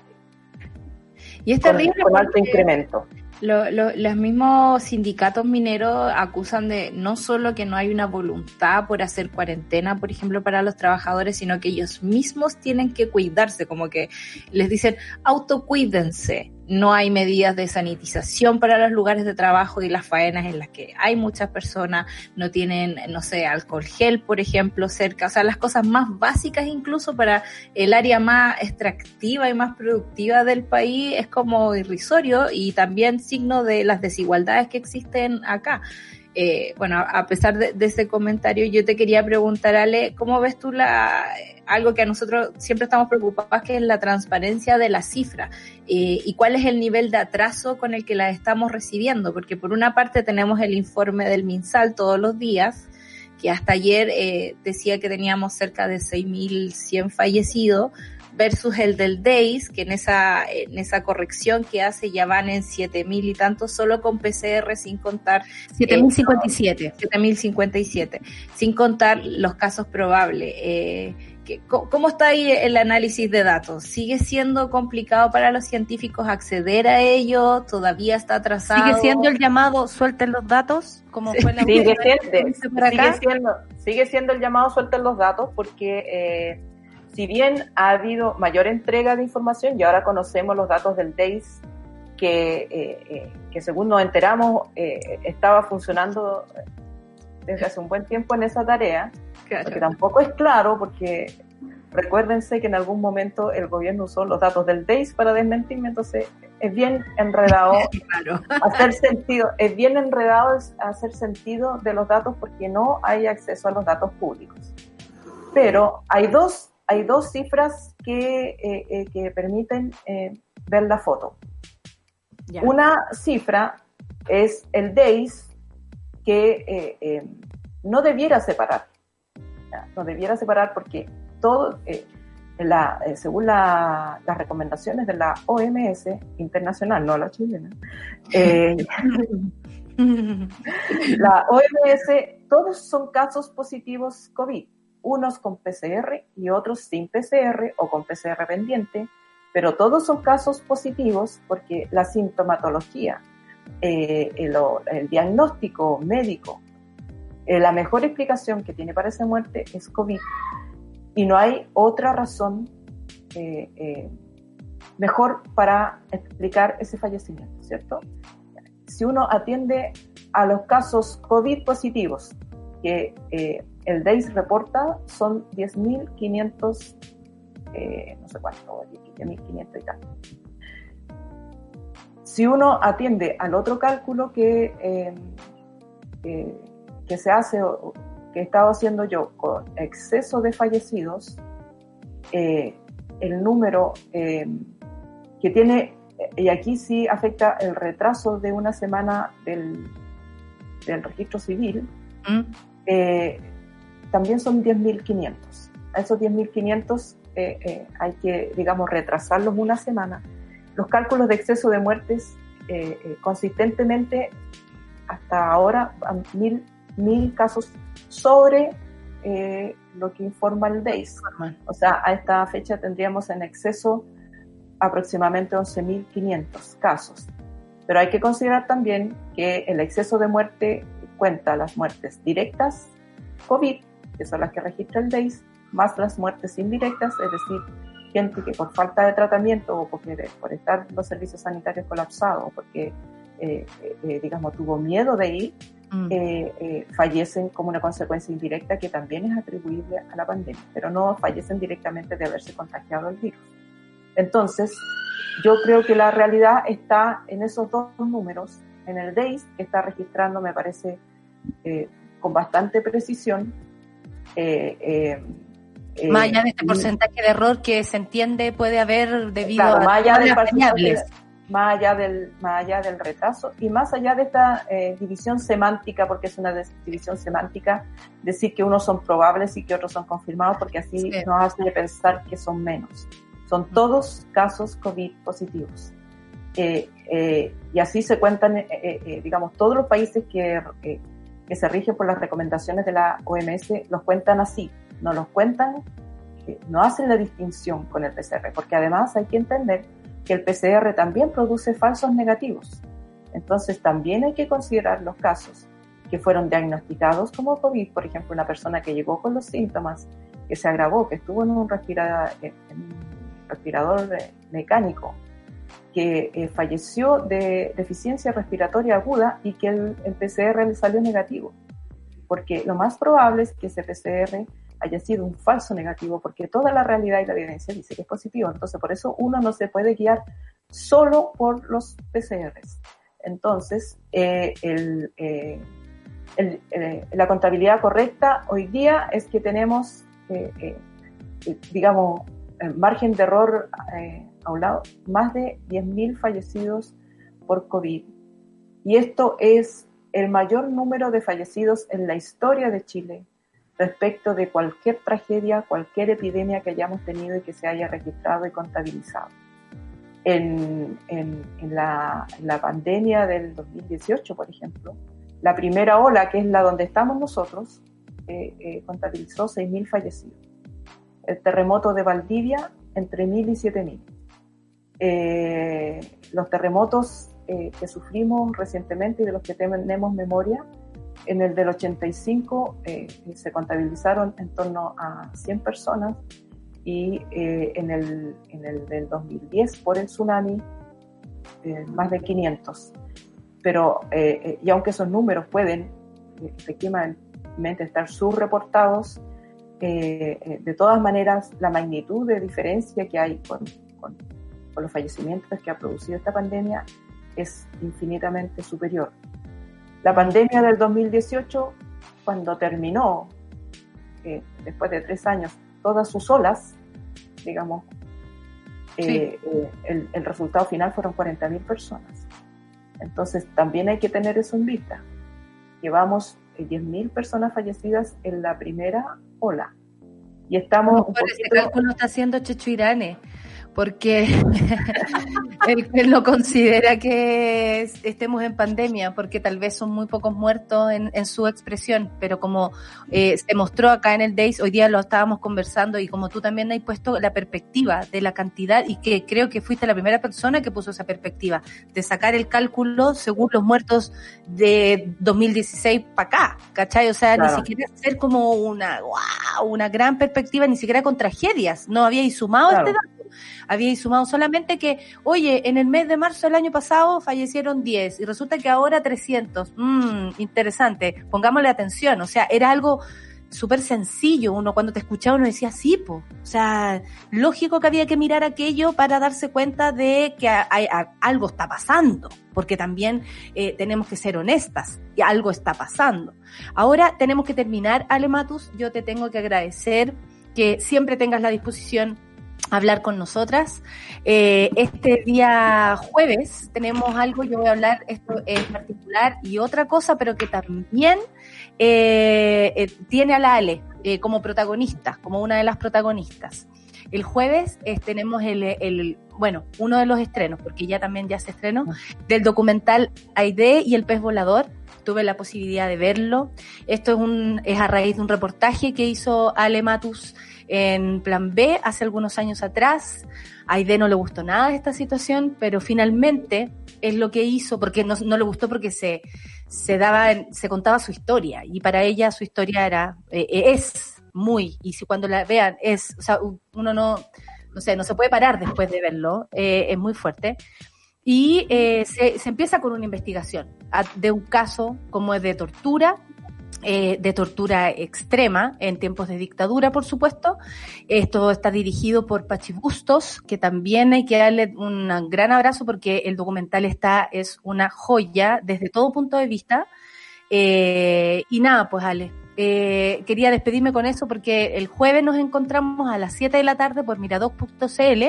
y es terrible con alto incremento. los mismos sindicatos mineros acusan de no solo que no hay una voluntad por hacer cuarentena, por ejemplo, para los trabajadores, sino que ellos mismos tienen que cuidarse, como que les dicen autocuídense no hay medidas de sanitización para los lugares de trabajo y las faenas en las que hay muchas personas, no tienen, no sé, alcohol gel, por ejemplo, cerca, o sea, las cosas más básicas incluso para el área más extractiva y más productiva del país es como irrisorio y también signo de las desigualdades que existen acá. Eh, bueno, a pesar de, ese comentario, yo te quería preguntar, Ale, ¿cómo ves tú la, algo que a nosotros siempre estamos preocupados, que es la transparencia de la cifra eh, y cuál es el nivel de atraso con el que la estamos recibiendo? Porque por una parte tenemos el informe del MinSal todos los días, que hasta ayer eh, decía que teníamos cerca de 6.100 fallecidos, versus el del DAYS, que en esa, en esa corrección que hace ya van en 7000 y tanto, solo con PCR, sin contar. 7057. Eh, 7057, sin contar los casos probables. Eh, ¿Cómo está ahí el análisis de datos? ¿Sigue siendo complicado para los científicos acceder a ello? ¿Todavía está atrasado? ¿Sigue siendo el llamado suelten los datos? Como fue la sigue, siendo, sigue, siendo, sigue siendo el llamado suelten los datos porque eh, si bien ha habido mayor entrega de información y ahora conocemos los datos del DAIS que, eh, eh, que según nos enteramos eh, estaba funcionando desde hace un buen tiempo en esa tarea, porque tampoco es claro, porque recuérdense que en algún momento el gobierno usó los datos del DAIS para desmentirme, entonces es bien enredado *laughs* hacer sentido, es bien enredado hacer sentido de los datos porque no hay acceso a los datos públicos. Pero hay dos hay dos cifras que, eh, eh, que permiten eh, ver la foto. Una cifra es el DAIS que no debiera separar. No debiera separar porque todo, la, según las recomendaciones de la OMS internacional, no la chilena, *laughs* la OMS, todos son casos positivos COVID unos con PCR y otros sin PCR o con PCR pendiente, pero todos son casos positivos porque la sintomatología, eh, el, diagnóstico médico, eh, la mejor explicación que tiene para esa muerte es COVID y no hay otra razón eh, mejor para explicar ese fallecimiento, ¿cierto? Si uno atiende a los casos COVID positivos, que el DAIS reporta son 10.500, eh, no sé cuánto, 10.500 y tal. Si uno atiende al otro cálculo que, eh, que se hace, que he estado haciendo yo con exceso de fallecidos, eh, el número que tiene, y aquí sí afecta el retraso de una semana del, del registro civil, ¿Mm? También son 10.500. A esos 10.500 eh, eh, hay que, digamos, retrasarlos una semana. Los cálculos de exceso de muertes eh, eh consistentemente hasta ahora mil, mil casos sobre lo que informa el DAIS. O sea, a esta fecha tendríamos en exceso aproximadamente 11.500 casos. Pero hay que considerar también que el exceso de muerte cuenta las muertes directas COVID que son las que registra el DEIS, más las muertes indirectas, es decir, gente que por falta de tratamiento o porque por estar los servicios sanitarios colapsados o porque, eh, eh, digamos, tuvo miedo de ir, mm. eh, fallecen como una consecuencia indirecta que también es atribuible a la pandemia, pero no fallecen directamente de haberse contagiado el virus. Entonces, yo creo que la realidad está en esos dos números, en el DEIS, que está registrando, me parece, con bastante precisión, eh, más allá de este porcentaje de error que se entiende puede haber debido a más allá, del más allá del más allá del retraso y más allá de esta eh, división semántica porque es una división semántica decir que unos son probables y que otros son confirmados porque así nos hace pensar que son menos. Son todos casos covid positivos. Eh, y así se cuentan digamos todos los países que que se rigen por las recomendaciones de la OMS los cuentan así no los cuentan, no hacen la distinción con el PCR, porque además hay que entender que el PCR también produce falsos negativos. Entonces también hay que considerar los casos que fueron diagnosticados como COVID, por ejemplo, una persona que llegó con los síntomas, que se agravó, que estuvo en un, respirador mecánico, que eh, falleció de deficiencia respiratoria aguda y que el, el PCR le salió negativo. Porque lo más probable es que ese PCR haya sido un falso negativo, porque toda la realidad y la evidencia dice que es positivo. Entonces, por eso uno no se puede guiar solo por los PCRs. Entonces, eh, eh, eh, la contabilidad correcta hoy día es que tenemos, digamos, margen de error a un lado, más de 10.000 fallecidos por COVID. Y esto es el mayor número de fallecidos en la historia de Chile respecto de cualquier tragedia, cualquier epidemia que hayamos tenido y que se haya registrado y contabilizado. En, la, pandemia del 2018, por ejemplo, la primera ola, que es la donde estamos nosotros, eh, eh, contabilizó 6.000 fallecidos. El terremoto de Valdivia, entre 1.000 y 7.000. Eh, los terremotos que sufrimos recientemente y de los que tenemos memoria, en el del 85 eh, se contabilizaron en torno a 100 personas y eh, en, el, en el del 2010 por el tsunami eh, más de 500. Pero, y aunque esos números pueden efectivamente estar subreportados, de todas maneras la magnitud de diferencia que hay con, con, con los fallecimientos que ha producido esta pandemia es infinitamente superior. La pandemia del 2018, cuando terminó, eh, después de tres años, todas sus olas, digamos, eh, eh, el, el, resultado final fueron 40.000 personas. Entonces, también hay que tener eso en vista. Llevamos 10.000 personas fallecidas en la primera ola. Y estamos... Por ese cálculo está haciendo Checho Porque *laughs* él, no considera que estemos en pandemia, porque tal vez son muy pocos muertos en, su expresión, pero como eh, se mostró acá en el DAYS, hoy día lo estábamos conversando y como tú también has puesto la perspectiva de la cantidad y que creo que fuiste la primera persona que puso esa perspectiva, de sacar el cálculo según los muertos de 2016 para acá, ¿cachai? O sea, ni siquiera hacer como una, wow, una gran perspectiva, ni siquiera con tragedias, no había sumado este dato había sumado solamente que, oye, en el mes de marzo del año pasado fallecieron 10 y resulta que ahora 300. Mmm, interesante, pongámosle atención, o sea, era algo súper sencillo. Uno cuando te escuchaba uno decía, sí, po. O sea, lógico que había que mirar aquello para darse cuenta de que algo está pasando, porque también eh, tenemos que ser honestas y algo está pasando. Ahora tenemos que terminar, Alematus. Yo te tengo que agradecer que siempre tengas la disposición hablar con nosotras. Eh, este día jueves tenemos algo, yo voy a hablar esto en particular y otra cosa, pero que también eh, eh, tiene a la Ale como protagonista, como una de las protagonistas. El jueves tenemos el, el, bueno, uno de los estrenos, porque ya también ya se estrenó, del documental Aide y el pez volador. Tuve la posibilidad de verlo. Esto es, un, es a raíz de un reportaje que hizo Ale Matus en Plan B hace algunos años atrás. A Aide no le gustó nada esta situación, pero finalmente es lo que hizo, porque no, le gustó porque se, se daba, se contaba su historia y para ella su historia era, eh, eh, es muy, y si cuando la vean es, o sea, uno no, no sé, no se puede parar después de verlo, eh, es muy fuerte. Y se, se empieza con una investigación de un caso como es de tortura, eh, de tortura extrema en tiempos de dictadura, por supuesto. Esto está dirigido por Pachi Bustos, que también hay que darle un gran abrazo porque el documental está, es una joya desde todo punto de vista. Eh, y nada, pues Ale, eh, quería despedirme con eso porque el jueves nos encontramos a las 7 de la tarde por miradoc.cl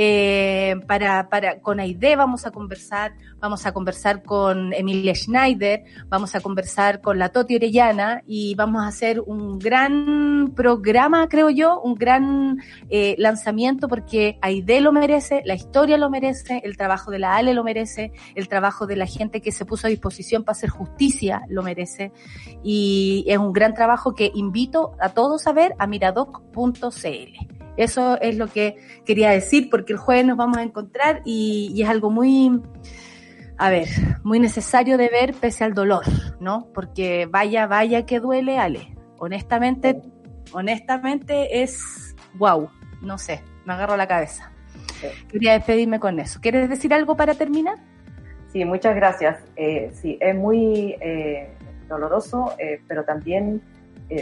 eh, para, con Aide vamos a conversar, vamos a conversar con Emilia Schneider, vamos a conversar con la Toti Orellana y vamos a hacer un gran programa, creo yo, un gran eh, lanzamiento porque Aide lo merece, la historia lo merece, el trabajo de la Ale lo merece, el trabajo de la gente que se puso a disposición para hacer justicia lo merece y es un gran trabajo que invito a todos a ver a miradoc.cl. Eso es lo que quería decir, porque el jueves nos vamos a encontrar y, es algo muy, a ver, muy necesario de ver pese al dolor, ¿no? Porque vaya, vaya que duele, Ale. Honestamente, honestamente es wow, no sé, me agarro la cabeza. Quería despedirme con eso. ¿Quieres decir algo para terminar? Sí, muchas gracias. Eh, sí, es muy eh, doloroso, eh, pero también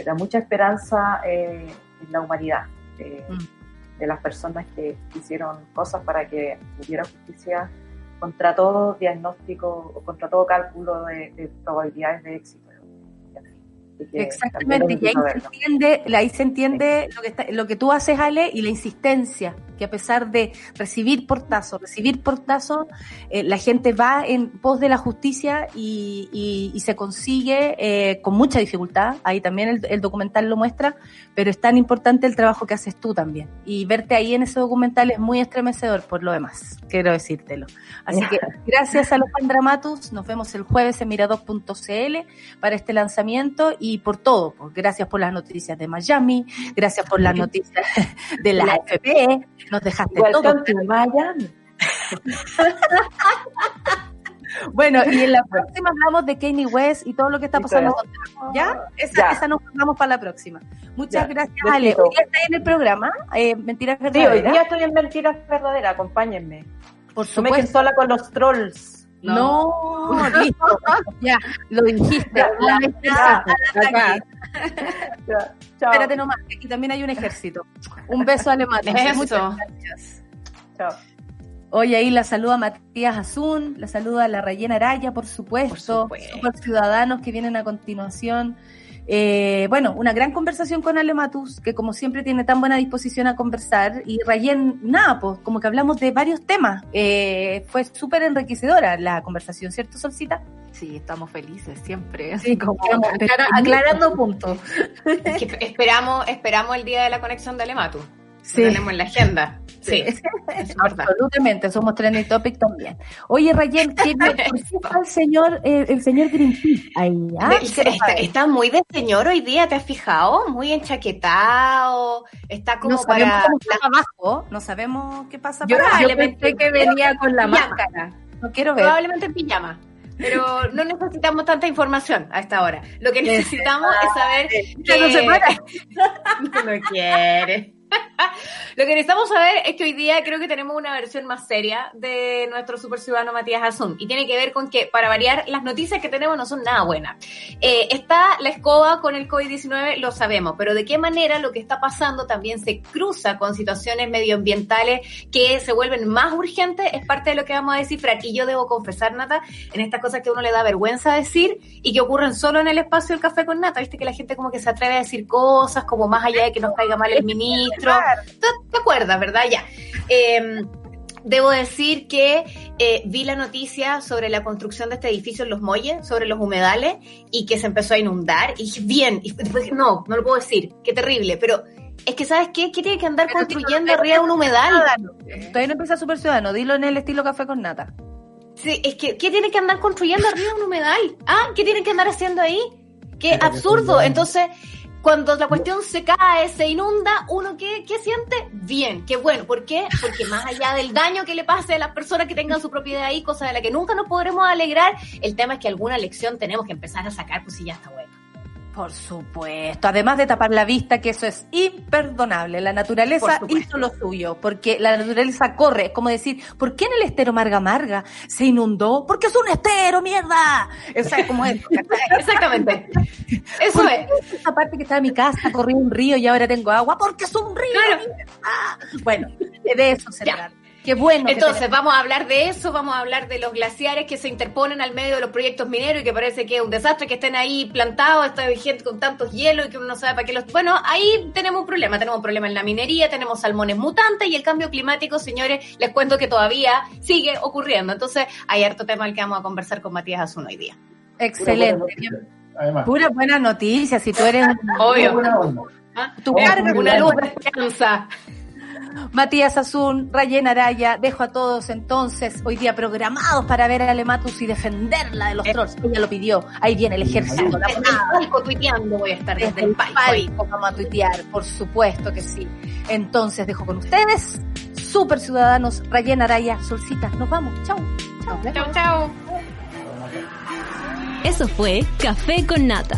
da mucha esperanza en la humanidad. Mm. De, las personas que hicieron cosas para que hubiera justicia contra todo diagnóstico o contra todo cálculo de probabilidades de éxito. Exactamente, y ahí se, entiende, ahí se entiende lo que, está, lo que tú haces, Ale, y la insistencia, que a pesar de recibir portazo, recibir portazo, eh, la gente va en pos de la justicia y, y, se consigue eh, con mucha dificultad, ahí también el, el, documental lo muestra, pero es tan importante el trabajo que haces tú también. Y verte ahí en ese documental es muy estremecedor por lo demás, quiero decírtelo. Así que *laughs* gracias a los Pandramatus, nos vemos el jueves en mirador.cl para este lanzamiento y por todo. Pues, gracias por las noticias de Miami, gracias por las noticias *laughs* de la AFP, nos dejaste todo. Miami. *laughs* Bueno, y en la próxima hablamos de Kanye West y todo lo que está pasando. ¿Ya? Esa, esa nos vamos para la próxima. Muchas gracias, Ale. Hoy día está en el programa, eh, Mentiras Verdaderas. Sí, hoy día estoy en Mentiras Verdaderas, acompáñenme. Por supuesto. No sola con los trolls. No, *laughs* listo. ya, lo dijiste. Ya, Espérate nomás, aquí también hay un ejército. Un beso alemán. Muchas gracias. Chao. Hoy ahí la saluda Matías Azun, la saluda la Rayena Araya, por supuesto, por supuesto. ciudadanos que vienen a continuación. Eh, bueno, una gran conversación con Ale Matus, que como siempre tiene tan buena disposición a conversar. Y Rayen, nada, pues como que hablamos de varios temas. Eh, fue súper enriquecedora la conversación, ¿cierto, Solcita? Sí, estamos felices siempre. Sí, como aclarando *laughs* puntos. esperamos, esperamos el día de la conexión de Ale Matus. Sí. Lo tenemos en la agenda. Sí, *laughs* absolutamente, somos trending topic también. Oye, Rayen, ¿qué *laughs* el señor, eh, el señor Greenpeace ahí? ¿ah? Está, muy de señor hoy día, ¿te has fijado? Muy enchaquetado, está como no para... abajo, no sabemos qué pasa Yo probablemente que venía con la máscara. No quiero ver. Probablemente en pijama pero no necesitamos tanta información a esta hora. Lo que necesitamos es saber que no se *laughs* no quiere. Lo que necesitamos saber es que hoy día creo que tenemos una versión más seria de nuestro super ciudadano Matías Azun y tiene que ver con que, para variar, las noticias que tenemos no son nada buenas. Eh, está la escoba con el COVID-19, lo sabemos, pero de qué manera lo que está pasando también se cruza con situaciones medioambientales que se vuelven más urgentes es parte de lo que vamos a descifrar. Y yo debo confesar, Nata, en estas cosas que uno le da vergüenza decir y que ocurren solo en el espacio del café con Nata. Viste que la gente como que se atreve a decir cosas como más allá de que nos caiga mal el ministro ¿Te, acuerdas, verdad? Ya. Em, debo decir que eh, vi la noticia sobre la construcción de este edificio en Los Molles, sobre los humedales, y que se empezó a inundar. Y dije, bien, y después no, no lo puedo decir, qué terrible, pero es que, ¿sabes qué? ¿Qué tiene que andar construyendo arriba de un humedal? Todavía no empieza Super Ciudadano, dilo en el estilo café con nata. Sí, es que, ¿qué tiene que andar construyendo arriba de un humedal? Ah, ¿qué tiene que andar haciendo ahí? Qué absurdo. Entonces, cuando la cuestión se cae, se inunda, uno qué, qué siente? Bien, qué bueno. ¿Por qué? Porque más allá del daño que le pase a las personas que tengan su propiedad ahí, cosa de la que nunca nos podremos alegrar, el tema es que alguna lección tenemos que empezar a sacar, pues si ya está bueno. Por supuesto, además de tapar la vista, que eso es imperdonable. La naturaleza hizo lo suyo, porque la naturaleza corre. Es como decir, ¿por qué en el estero Marga Marga se inundó? Porque es un estero, mierda. O sea, como *laughs* es. Exactamente. Eso es. Esa parte que estaba en mi casa, corría un río y ahora tengo agua, porque es un río. Bueno, de eso se trata. Qué bueno. Entonces, vamos a hablar de eso, vamos a hablar de los glaciares que se interponen al medio de los proyectos mineros y que parece que es un desastre que estén ahí plantados, está gente con tantos hielos y que uno no sabe para qué los... Bueno, ahí tenemos un problema, tenemos un problema en la minería, tenemos salmones mutantes y el cambio climático, señores, les cuento que todavía sigue ocurriendo. Entonces, hay harto tema al que vamos a conversar con Matías Azun hoy día. Excelente. Pura buena noticia, si tú eres... Obvio. ¿Ah? Tu carga una luz de esperanza. Matías Azun, Rayen Araya, dejo a todos entonces hoy día programados para ver a Alematus y defenderla de los trolls. Ella lo pidió. Ahí viene el ejército. El palco tuiteando voy a estar desde, el palco. Vamos a tuitear, por supuesto que sí. Entonces dejo con ustedes, super ciudadanos, Rayen Araya, Solcita. Nos vamos. Chau. Chau, chau. chau. Eso fue Café con Nata.